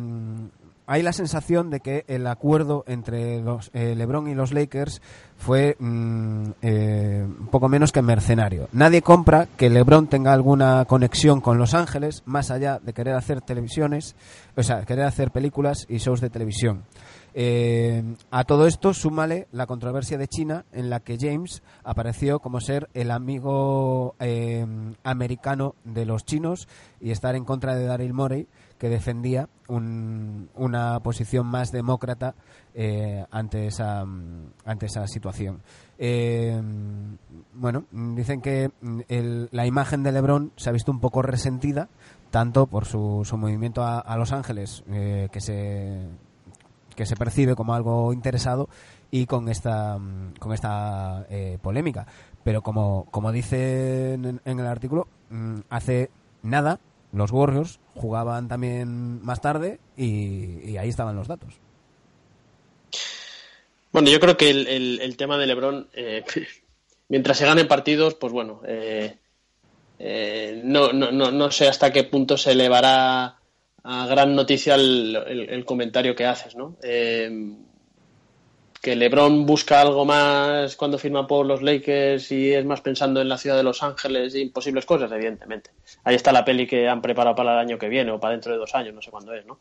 hay la sensación de que el acuerdo entre los LeBron y los Lakers fue mm, un poco menos que mercenario. Nadie compra que LeBron tenga alguna conexión con Los Ángeles más allá de querer hacer televisiones, o sea, querer hacer películas y shows de televisión. Eh, a todo esto súmale la controversia de China en la que James apareció como ser el amigo eh, americano de los chinos y estar en contra de Daryl Morey que defendía un- una posición más demócrata eh, ante esa mm, ante esa situación. Bueno, dicen que mm, la imagen de LeBron se ha visto un poco resentida tanto por su, su movimiento a, a Los Ángeles eh, que se que se percibe como algo interesado y con esta mm, con esta eh, polémica. Pero como, como dice en, el artículo, mm, hace nada los Warriors jugaban también más tarde y, ahí estaban los datos. Bueno, yo creo que el tema de LeBron, eh, mientras se ganen partidos, pues bueno, eh, eh, no, no, no, no sé hasta qué punto se elevará a gran noticia el, el- el comentario que haces, ¿no? Eh, que LeBron busca algo más cuando firma por los Lakers y es más pensando en la ciudad de Los Ángeles y posibles cosas, evidentemente. Ahí está la peli que han preparado para el año que viene o para dentro de dos años, no sé cuándo es, ¿no?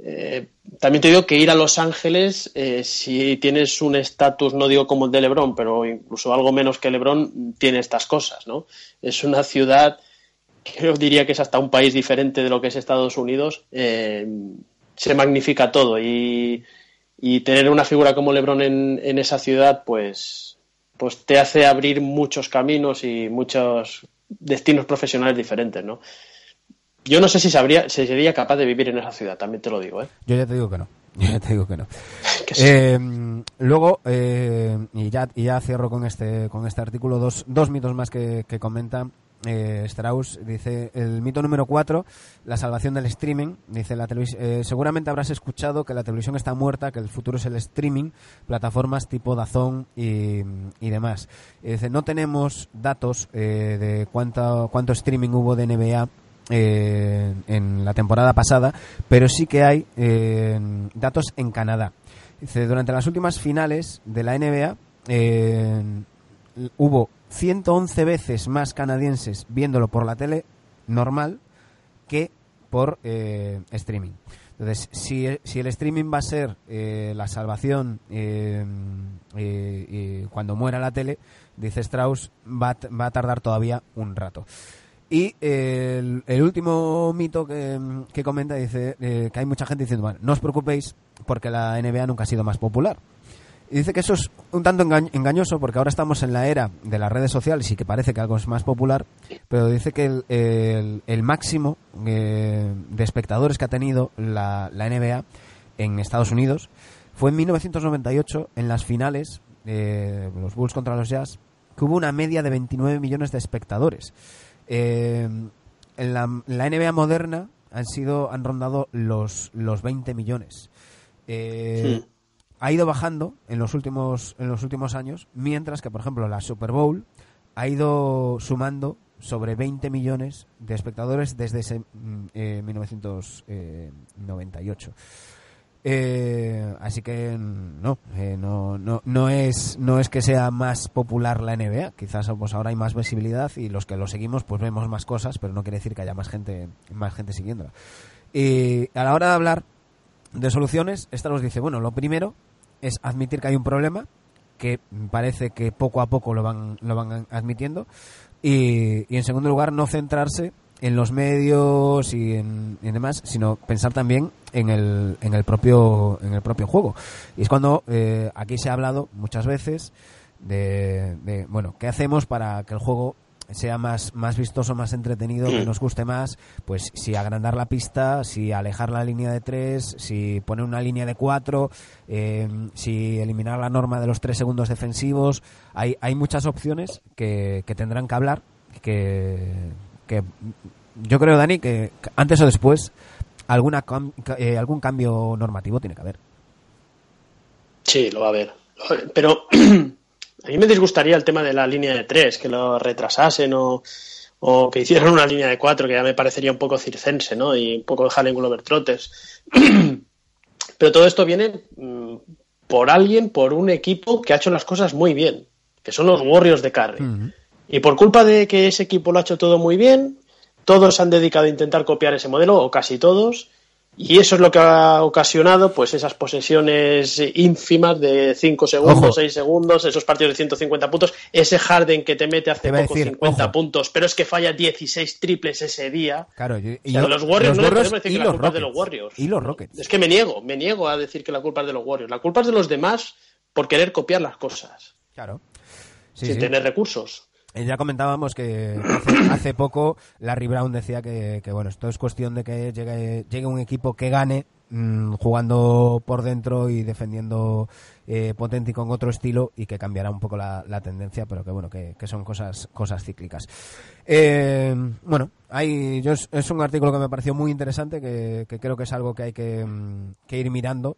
Eh, también te digo que ir a Los Ángeles, eh, si tienes un estatus, no digo como el de Lebron, pero incluso algo menos que Lebron, tiene estas cosas, ¿no? Es una ciudad que yo diría que es hasta un país diferente de lo que es Estados Unidos. eh, se magnifica todo y, y tener una figura como Lebron en, en esa ciudad, pues, pues te hace abrir muchos caminos y muchos destinos profesionales diferentes, ¿no? Yo no sé si sabría, si sería capaz de vivir en esa ciudad, también te lo digo, ¿eh? Yo ya te digo que no. Yo ya te digo que no. Que sí. Eh, luego, eh, y, ya, y ya cierro con este, con este artículo, dos, dos mitos más que, que comenta eh, Strauss. Dice, el mito número cuatro, la salvación del streaming. Dice, la eh, seguramente habrás escuchado que la televisión está muerta, que el futuro es el streaming, plataformas tipo Dazón y, y demás. Y dice, no tenemos datos eh, de cuánto, cuánto streaming hubo de NBA eh, en la temporada pasada, pero sí que hay eh, datos en Canadá. Dice, durante las últimas finales de la NBA eh, hubo 111 veces más canadienses viéndolo por la tele normal que por eh, streaming. Entonces, si, si el streaming va a ser eh, la salvación eh, eh, cuando muera la tele, dice Strauss, va, va a tardar todavía un rato. Y eh, el, el último mito que, que comenta dice que hay mucha gente diciendo, bueno, no os preocupéis porque la NBA nunca ha sido más popular. Y dice que eso es un tanto enga- engañoso porque ahora estamos en la era de las redes sociales y que parece que algo es más popular, pero dice que el, máximo eh, de espectadores que ha tenido la, NBA en Estados Unidos fue en 1998 en las finales, eh, los Bulls contra los Jazz, que hubo una media de 29 millones de espectadores. Eh, en la, NBA moderna han sido han rondado los, los 20 millones. Hmm. Ha ido bajando en los últimos en los últimos años, mientras que por ejemplo la Super Bowl ha ido sumando sobre 20 millones de espectadores desde ese mm, eh, 1998. Eh, así que mm, no, eh, no, no, no es no es que sea más popular la NBA, quizás pues ahora hay más visibilidad y los que lo seguimos pues vemos más cosas, pero no quiere decir que haya más gente más gente siguiéndola. Y a la hora de hablar de soluciones, esta nos dice, bueno, lo primero es admitir que hay un problema, que parece que poco a poco lo van, lo van admitiendo, y, y en segundo lugar no centrarse en los medios y en, y demás, sino pensar también en el, en el propio en el propio juego. Y es cuando eh, aquí se ha hablado muchas veces de, de, bueno, ¿qué hacemos para que el juego sea más, más vistoso, más entretenido, que nos guste más, pues si agrandar la pista, si alejar la línea de tres, si poner una línea de cuatro, eh, si eliminar la norma de los tres segundos defensivos, hay, hay muchas opciones que, que tendrán que hablar, que, que yo creo, Dani, que antes o después alguna eh, algún cambio normativo tiene que haber. Sí, lo va a haber. Pero a mí me disgustaría el tema de la línea de tres, que lo retrasasen o, o que hicieran una línea de cuatro, que ya me parecería un poco circense, ¿no? Y un poco dejar en Glover Trotters. Pero todo esto viene mm, por alguien, por un equipo que ha hecho las cosas muy bien, que son los Warriors de Curry. Y por culpa de que ese equipo lo ha hecho todo muy bien, todos se han dedicado a intentar copiar ese modelo, o casi todos, Y eso es lo que ha ocasionado pues esas posesiones ínfimas de 5 segundos, Ojo. 6 segundos, esos partidos de 150 puntos, ese Harden que te mete hace Te poco decir, 50 ojo. puntos, pero es que falla 16 triples ese día. Claro, y, O sea, los Warriors no le podemos decir y que la los culpa es de los Warriors. Y los Rockets. Es que me niego, me niego a decir que la culpa es de los Warriors. La culpa es de los demás por querer copiar las cosas, Claro. Sí, sin sí. tener recursos. Eh, Ya comentábamos que hace, hace poco Larry Brown decía que, bueno, esto es cuestión de que llegue, llegue un equipo que gane mm, jugando por dentro y defendiendo eh, potente y con otro estilo y que cambiará un poco la, tendencia, pero que bueno, que, son cosas, cosas cíclicas. Eh, bueno, hay, yo es, un artículo que me pareció muy interesante, que, creo que es algo que hay que, mm, que ir mirando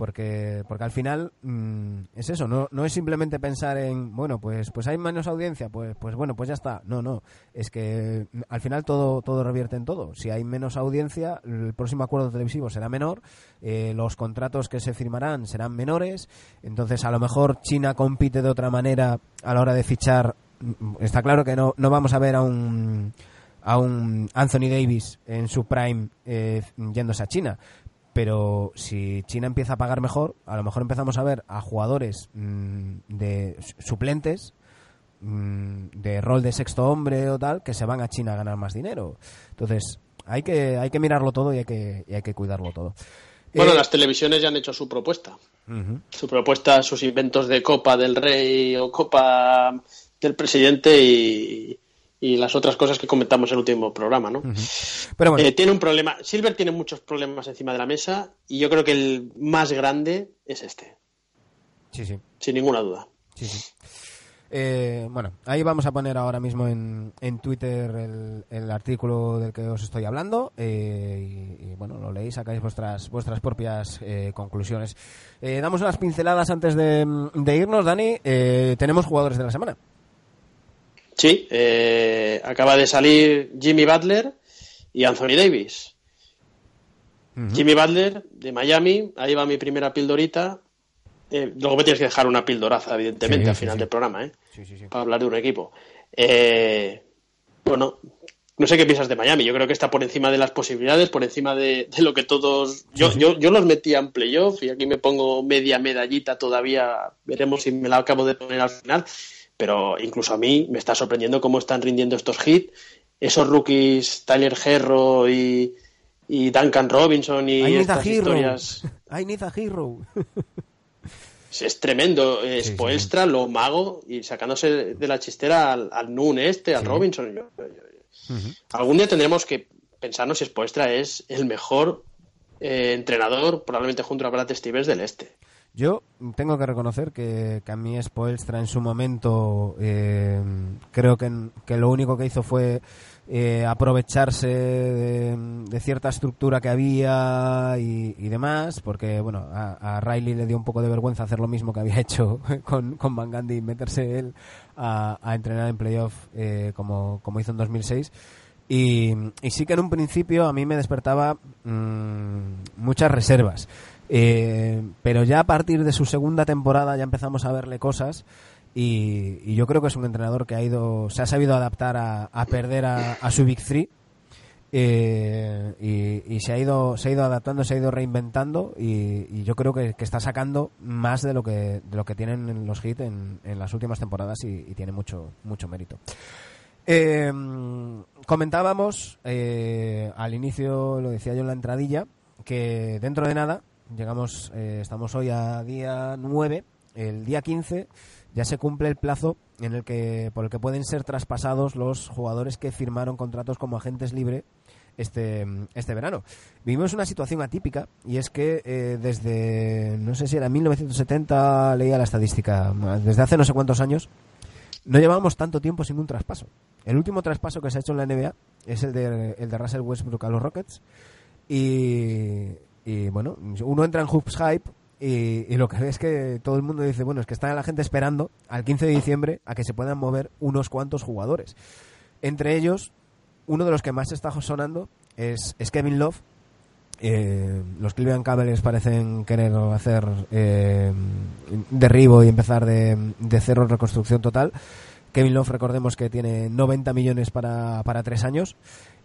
porque porque al final mm, es eso no no es simplemente pensar en bueno pues pues hay menos audiencia pues pues bueno pues ya está. No no. Es que mm, al final todo todo revierte en todo. Si hay menos audiencia el próximo acuerdo televisivo será menor eh, los contratos que se firmarán serán menores. Entonces a lo mejor China compite de otra manera a la hora de fichar Mm, está claro que no no vamos a ver a un a un Anthony Davis en su prime eh, yéndose a China pero si China empieza a pagar mejor, a lo mejor empezamos a ver a jugadores mm, de su- suplentes mm, de rol de sexto hombre o tal que se van a China a ganar más dinero. Entonces, hay que hay que mirarlo todo y hay que y hay que cuidarlo todo. Bueno, Eh, las televisiones ya han hecho su propuesta. Su propuesta, sus inventos de Copa del Rey o Copa del Presidente y, y las otras cosas que comentamos en el último programa, ¿no? Pero bueno, Eh, tiene un problema. Silver tiene muchos problemas encima de la mesa y yo creo que el más grande es este, sí, sí. sin ninguna duda. Sí, sí. Eh, bueno, ahí vamos a poner ahora mismo en, en Twitter el, el artículo del que os estoy hablando eh, y, y, bueno, lo leéis, sacáis vuestras vuestras propias eh, conclusiones. Eh, damos unas pinceladas antes de, de irnos, Dani. Eh, tenemos jugadores de la semana. Sí, eh, acaba de salir Jimmy Butler y Anthony Davis. Jimmy Butler de Miami, ahí va mi primera pildorita. Eh, luego me tienes que dejar una pildoraza, evidentemente, Sí, al final sí. del programa, ¿eh? Para hablar de un equipo. Eh, bueno, no sé qué piensas de Miami. Yo creo que está por encima de las posibilidades, por encima de, de lo que todos. Yo, yo, yo los metía en playoff y aquí me pongo media medallita todavía. Veremos si me la acabo de poner al final. Pero incluso a mí me está sorprendiendo cómo están rindiendo estos hits. Esos rookies, Tyler Herro y, y Duncan Robinson y I need a estas hero. historias. I need a hero. Es, tremendo. Es Sí, sí, Spoelstra, lo mago, y sacándose de la chistera al, al Nun este, al Sí. Robinson. Yo- yo- yo- Algún día tendremos que pensarnos si Spoelstra es el mejor eh, entrenador, probablemente junto a Brad Stevens del este. Yo tengo que reconocer que, que a mí Spoelstra en su momento eh, creo que, que lo único que hizo fue eh, aprovecharse de, cierta estructura que había y, demás, porque bueno, a, a Riley le dio un poco de vergüenza hacer lo mismo que había hecho con, con Van Gundy y meterse él a, entrenar en playoff eh, como, como hizo en 2006. Y, y sí que en un principio a mí me despertaba mm, muchas reservas. Eh, pero ya a partir de su segunda temporada ya empezamos a verle cosas y, yo creo que es un entrenador que ha ido, se ha sabido adaptar a, perder a, su Big Three eh, y, se ha ido se ha ido adaptando, se ha ido reinventando y, yo creo que, está sacando más de lo que de lo que tienen en los hits en, las últimas temporadas y, tiene mucho mucho mérito. Eh, comentábamos al inicio, lo decía yo en la entradilla, que dentro de nada, llegamos, eh, estamos hoy a día 9, el día 15 ya se cumple el plazo en el que por el que pueden ser traspasados los jugadores que firmaron contratos como agentes libres este, este verano. Vivimos una situación atípica y es que eh, desde, no sé si era 1970, leía la estadística, desde hace no sé cuántos años, no llevábamos tanto tiempo sin un traspaso. El último traspaso que se ha hecho en la NBA es el de, el de Russell Westbrook a los Rockets. Y, y, bueno, uno entra en Hoops Hype y, lo que ve es que todo el mundo dice, bueno, es que está la gente esperando al 15 de diciembre a que se puedan mover unos cuantos jugadores. Entre ellos, uno de los que más está sonando es, es Kevin Love. Eh, los Cleveland Cavaliers parecen querer hacer eh, derribo y empezar de, de cero reconstrucción total. Kevin Love, recordemos que tiene 90 millones para, para tres años.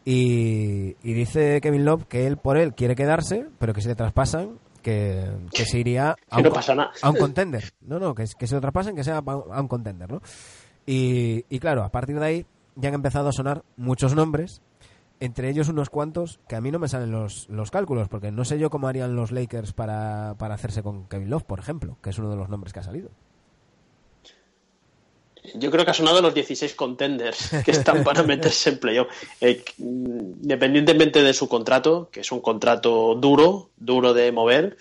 Y, y dice Kevin Love que él por él quiere quedarse, pero que si le traspasan, que, que se iría a no un, pasa nada. a un contender. No, no, que, que se lo traspasen, que sea a un a un contender, ¿no? Y, y claro, a partir de ahí ya han empezado a sonar muchos nombres, entre ellos unos cuantos que a mí no me salen los, los cálculos, porque no sé yo cómo harían los Lakers para, para hacerse con Kevin Love, por ejemplo, que es uno de los nombres que ha salido. Yo creo que ha sonado los 16 contenders que están para meterse en playoff. Eh, independientemente de su contrato, que es un contrato duro, duro de mover,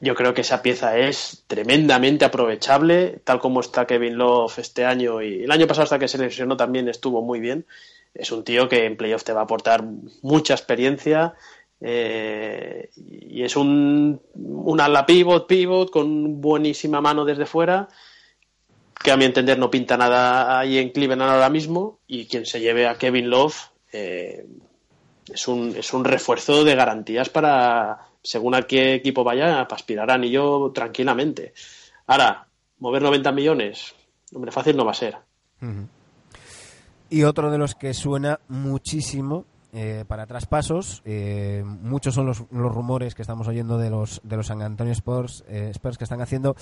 yo creo que esa pieza es tremendamente aprovechable, tal como está Kevin Love este año y el año pasado hasta que se lesionó también estuvo muy bien. Es un tío que en playoff te va a aportar mucha experiencia eh, y es un, un ala pivot, pivot con buenísima mano desde fuera que a mi entender no pinta nada ahí en Cleveland ahora mismo y quien se lleve a Kevin Love eh, es, un, es un refuerzo de garantías para, según a qué equipo vaya, para aspirar a anillo tranquilamente. Ahora, mover 90 millones, hombre, fácil no va a ser. Y otro de los que suena muchísimo eh, para traspasos, eh, muchos son los, los rumores que estamos oyendo de los, de los San Antonio Spurs, Spurs que están haciendo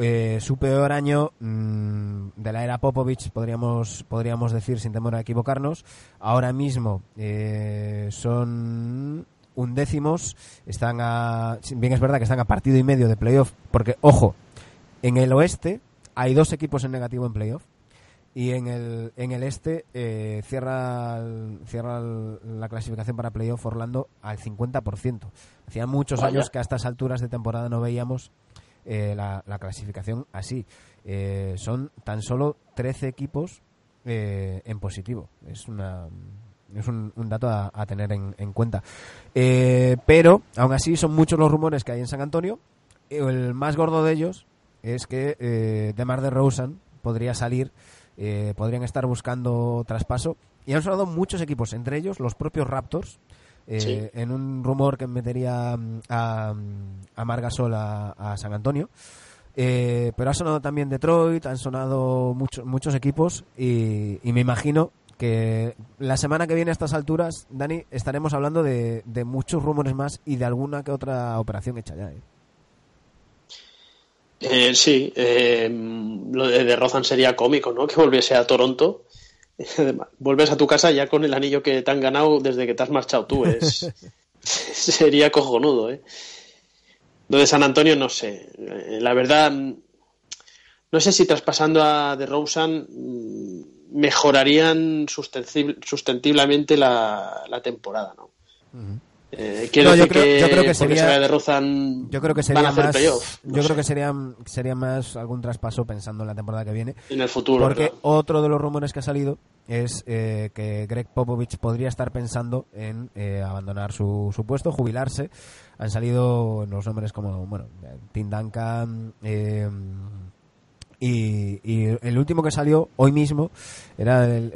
eh, su peor año mm, de la era Popovich, podríamos, podríamos decir sin temor a equivocarnos. Ahora mismo eh, son undécimos, están a, bien es verdad que están a partido y medio de playoff, porque ojo, en el oeste hay dos equipos en negativo en playoff y en el, en el este eh, cierra, el- cierra el- la clasificación para playoff Orlando al 50%. Hacía muchos Vaya. años que a estas alturas de temporada no veíamos eh, la, la clasificación así. Eh, son tan solo 13 equipos eh, en positivo. Es una es un, dato a, tener en, en cuenta. Eh, pero, aún así, son muchos los rumores que hay en San Antonio. El más gordo de ellos es que DeMar DeRozan podría salir, podrían estar buscando traspaso. Y han sonado muchos equipos, entre ellos los propios Raptors, eh, Sí. en un rumor que metería mm, a, a Margasol a, a San Antonio. Eh, pero ha sonado también Detroit, han sonado muchos muchos equipos y, y me imagino que la semana que viene a estas alturas, Dani, estaremos hablando de, de muchos rumores más y de alguna que otra operación hecha ya. ¿eh? Eh, sí, eh, lo de, de Rozan sería cómico, ¿no? Que volviese a Toronto. Vuelves a tu casa ya con el anillo que te han ganado desde que te has marchado tú. Es, sería cojonudo, ¿eh? Lo de San Antonio no sé. Eh, La verdad, mm, no sé si traspasando a DeRozan mm, mejorarían sustentiblemente la, la temporada, ¿no? Eh, quiero No, yo decir creo- que yo creo que sería- se vaya DeRozan Yo creo que sería a hacer más, playoff. No yo creo que sería, sería más algún traspaso pensando en la temporada que viene. en el futuro. Porque ¿verdad? otro de los rumores que ha salido es eh, que Greg Popovich podría estar pensando en eh, abandonar su, su puesto, jubilarse. Han salido los nombres como, bueno, Tim Duncan eh, y, y el último que salió hoy mismo era el,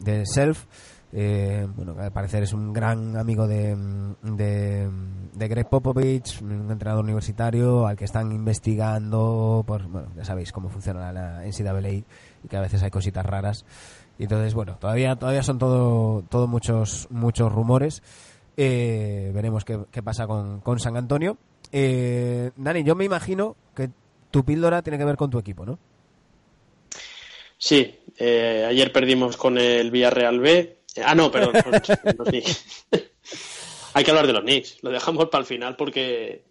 de Self. Eh, bueno, al parecer es un gran amigo de, de, de Greg Popovich, un entrenador universitario al que están investigando, por, bueno, ya sabéis cómo funciona la NCAA y que a veces hay cositas raras. Y entonces, bueno, todavía todavía son todo, todo muchos muchos rumores. Eh, veremos qué, qué pasa con, con San Antonio. Eh, Dani, yo me imagino que tu píldora tiene que ver con tu equipo, ¿no? Sí, eh, ayer perdimos con el Villarreal B. Eh, ah, no, perdón, los Knicks. Hay que hablar de los Knicks. Lo dejamos para el final porque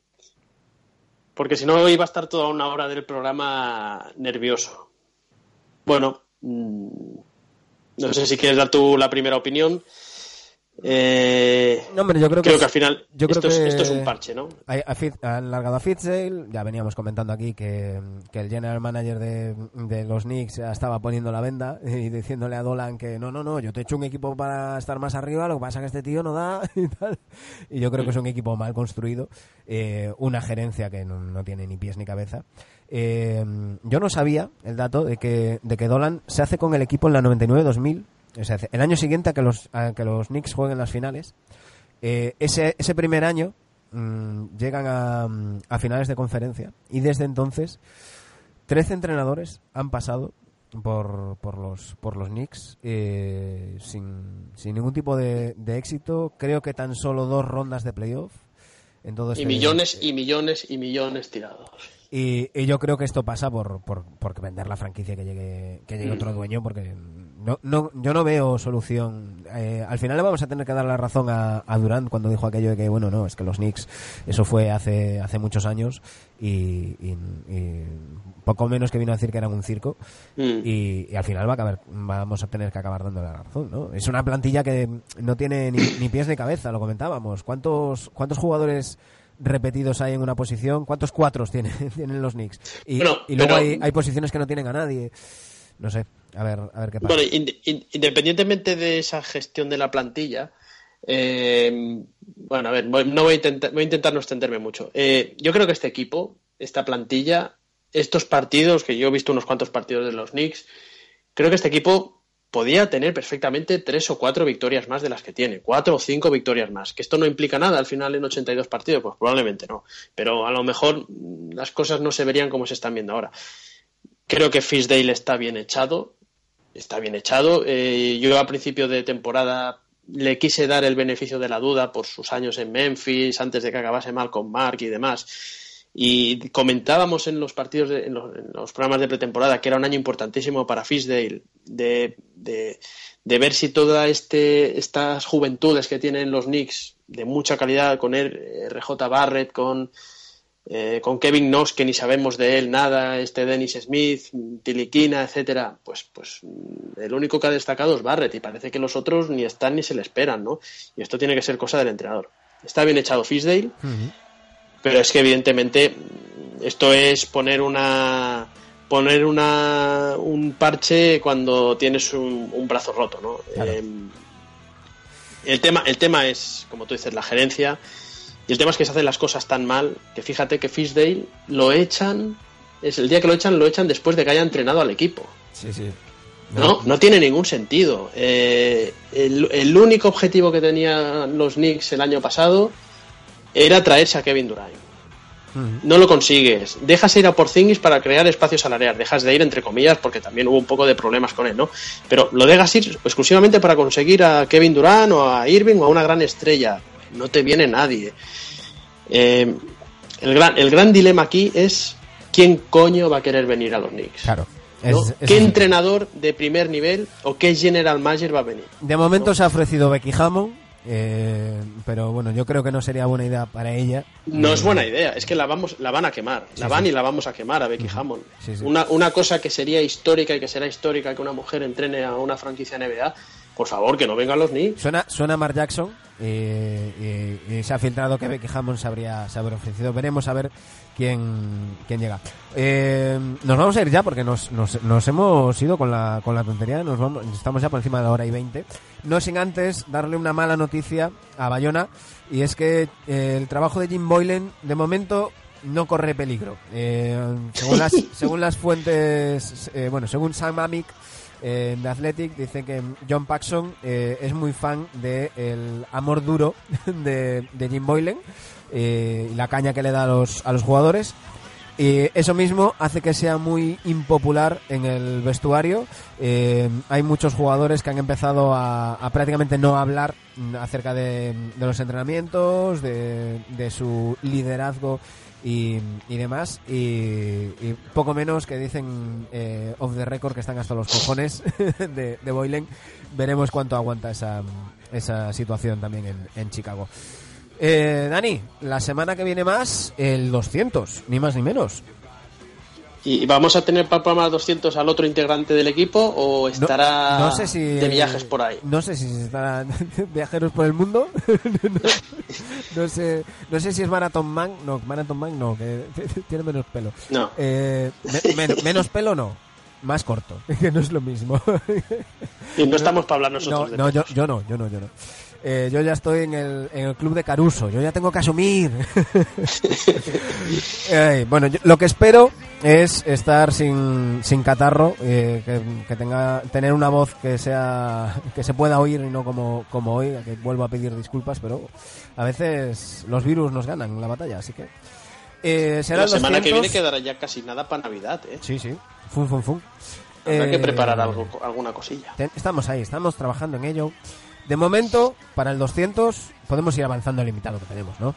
porque si no iba a estar toda una hora del programa nervioso. Bueno, mm, no sé si quieres dar tú la primera opinión. Eh, No, hombre, yo creo que, creo que al final yo creo esto, es, que- esto es un parche, ¿no? Han largado a Fitzdale, ya veníamos comentando aquí que, que el general manager de, de los Knicks ya estaba poniendo la venda y diciéndole a Dolan que no, no, no, yo te he hecho un equipo para estar más arriba, lo que pasa es que este tío no da y tal. Y yo creo que es un equipo mal construido, eh, una gerencia que no, no tiene ni pies ni cabeza. Eh, yo no sabía el dato de que, de que Dolan se hace con el equipo en la 99-2000, o sea, el año siguiente a que los, a que los Knicks jueguen las finales. Eh, ese, ese primer año mm, llegan a, mm, a finales de conferencia y desde entonces 13 entrenadores han pasado por, por los por los Knicks eh, sin, sin ningún tipo de, de éxito. Creo que tan solo dos rondas de playoff. En todo Y este- millones y millones y millones tirados. Y, y yo creo que esto pasa por, por, por vender la franquicia que llegue, que llegue Mm. otro dueño, porque no, no, yo no veo solución. Eh, al final le vamos a tener que dar la razón a, a Durant cuando dijo aquello de que, bueno, no, es que los Knicks, eso fue hace, hace muchos años y, y- y poco menos que vino a decir que eran un circo. Mm. Y, y al final va a acabar, vamos a tener que acabar dando la razón, ¿no? Es una plantilla que no tiene ni, ni pies ni cabeza, lo comentábamos. ¿Cuántos, cuántos jugadores repetidos hay en una posición? ¿Cuántos cuatros tiene, tienen los Knicks? Y, Bueno, y luego pero- hay, hay posiciones que no tienen a nadie. No sé, a ver, a ver qué pasa. Bueno, ind- in- independientemente de esa gestión de la plantilla, eh, bueno, a ver, no voy a intentar, voy a intentar no extenderme mucho. Eh, yo creo que este equipo, esta plantilla, estos partidos, que yo he visto unos cuantos partidos de los Knicks, creo que este equipo podía tener perfectamente tres o cuatro victorias más de las que tiene, cuatro o cinco victorias más. Que esto no implica nada al final en 82 partidos, pues probablemente no. Pero a lo mejor las cosas no se verían como se están viendo ahora. Creo que Fisdale está bien echado, está bien echado. Eh, yo a principio de temporada le quise dar el beneficio de la duda por sus años en Memphis, antes de que acabase mal con Mark y demás. Y comentábamos en los partidos, de- en, los, programas de pretemporada que era un año importantísimo para Fisdale, de, de, ver si todas este, estas juventudes que tienen los Knicks de mucha calidad, con él, RJ Barrett, con, eh, con Kevin Knox, que ni sabemos de él nada, este Dennis Smith, Tiliquina, etcétera, pues, pues mm, el único que ha destacado es Barrett y parece que los otros ni están ni se le esperan, ¿no? Y esto tiene que ser cosa del entrenador. Está bien echado Fisdale, pero es que evidentemente mm, esto es poner una poner una un parche cuando tienes un, un brazo roto, ¿no? Claro. Eh, el tema el tema es como tú dices la gerencia y el tema es que se hacen las cosas tan mal que fíjate que Fisdale lo echan es el día que lo echan lo echan después de que haya entrenado al equipo. Sí, sí. No, no tiene ningún sentido. Eh, el, el único objetivo que tenían los Knicks el año pasado era traerse a Kevin Durant. No lo consigues. Dejas ir a Porzingis para crear espacio salarial. Dejas de ir, entre comillas, porque también hubo un poco de problemas con él, ¿no? Pero lo dejas ir exclusivamente para conseguir a Kevin Durant o a Irving o a una gran estrella. No te viene nadie. Eh, el, gran, el gran dilema aquí es quién coño va a querer venir a los Knicks. Claro. ¿no? Es- es- ¿Qué entrenador de primer nivel o qué general manager va a venir? De momento se ha ofrecido Becky Hammond, eh, pero bueno, yo creo que no sería buena idea para ella. No es buena idea, es que la vamos, la van a quemar, la van sí. y la vamos a quemar a Becky Hammond. Sí. Una, una cosa que sería histórica y que será histórica que una mujer entrene a una franquicia NBA, por favor, que no vengan los Knicks. Suena, suena Mark Jackson eh, y se ha filtrado que Becky Hammond se habría, se habría ofrecido. Veremos a ver quién, quién llega. Eh, nos vamos a ir ya porque nos, nos, nos hemos ido con la, con la tontería. Nos vamos, estamos ya por encima de la hora y 20. No sin antes darle una mala noticia a Bayona y es que eh, el trabajo de Jim Boylan de momento no corre peligro. Eh, según, las, según las fuentes, eh, bueno, según Sam Amick, eh, de Athletic dice que John Paxson eh, es muy fan del el amor duro de, de Jim Boylan eh, y la caña que le da a los, a los jugadores. Y eso mismo hace que sea muy impopular en el vestuario. Eh, hay muchos jugadores que han empezado a, a prácticamente no hablar acerca de, de los entrenamientos, de, de su liderazgo y, y demás. Y, y poco menos que dicen eh, off the record que están hasta los cojones de, de Boylen. Veremos cuánto aguanta esa, esa situación también en, en Chicago. Eh, Dani, la semana que viene más, el 200, ni más ni menos. ¿Y vamos a tener para el programa 200 al otro integrante del equipo o estará no sé si, de viajes por ahí? No sé si estará viajeros por el mundo. no, no sé, no sé si es Marathon Man. No, Marathon Man no, que tiene menos pelo. No. Eh, me- men- menos pelo no, más corto, que no es lo mismo. Y no estamos para hablar no, nosotros de no, yo no, yo no, yo no. Eh, yo ya estoy en el, en el club de Caruso, yo ya tengo que asumir. Eh, bueno, yo- lo que espero es estar sin, sin catarro, eh, que, que tenga tener una voz que sea que se pueda oír y no como, como hoy, que vuelvo a pedir disculpas, pero a veces los virus nos ganan la batalla, así que eh, será La semana que 200. viene quedará ya casi nada para Navidad, ¿eh? Sí, sí. Fum, fum, fum. Habrá que Eh, preparar algo, alguna cosilla. Te- Estamos ahí, estamos trabajando en ello. De momento, para el 200, podemos ir avanzando el limitado que tenemos, ¿no?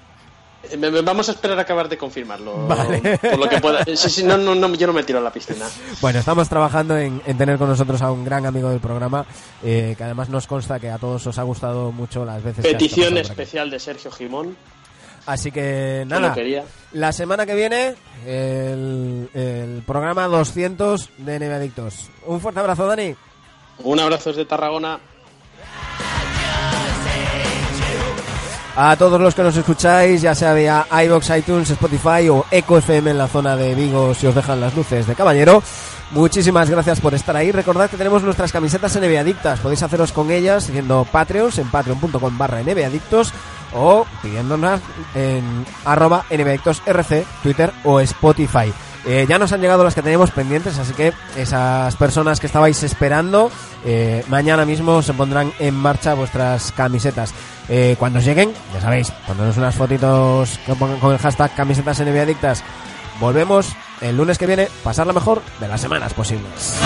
Eh, Vamos a esperar a acabar de confirmarlo. Vale. Por lo que pueda. Sí, sí, no, no, no, yo no me tiro a la piscina. Bueno, estamos trabajando en, en tener con nosotros a un gran amigo del programa, eh, que además nos consta que a todos os ha gustado mucho las veces que Petición especial de Sergio Gimón. Así que que nada, quería. la semana que viene el, el programa 200 de NBA Adictos. Un fuerte abrazo, Dani. Un abrazo desde Tarragona. A todos los que nos escucháis, ya sea vía iBox, iTunes, Spotify o Eco FM en la zona de Vigo, si os dejan las luces de caballero. Muchísimas gracias por estar ahí. Recordad que tenemos nuestras camisetas NBA Adictas. Podéis haceros con ellas siguiendo Patreons en patreon.com barra Adictos o pidiéndonos en arroba RC, Twitter o Spotify. Eh, ya nos han llegado las que teníamos pendientes, así que esas personas que estabais esperando, eh, mañana mismo se pondrán en marcha vuestras camisetas. Eh, cuando lleguen, ya sabéis, ponednos unas fotitos que pongan con el hashtag camisetas NBA Adictas. Volvemos el lunes que viene, pasar la mejor de las semanas posibles.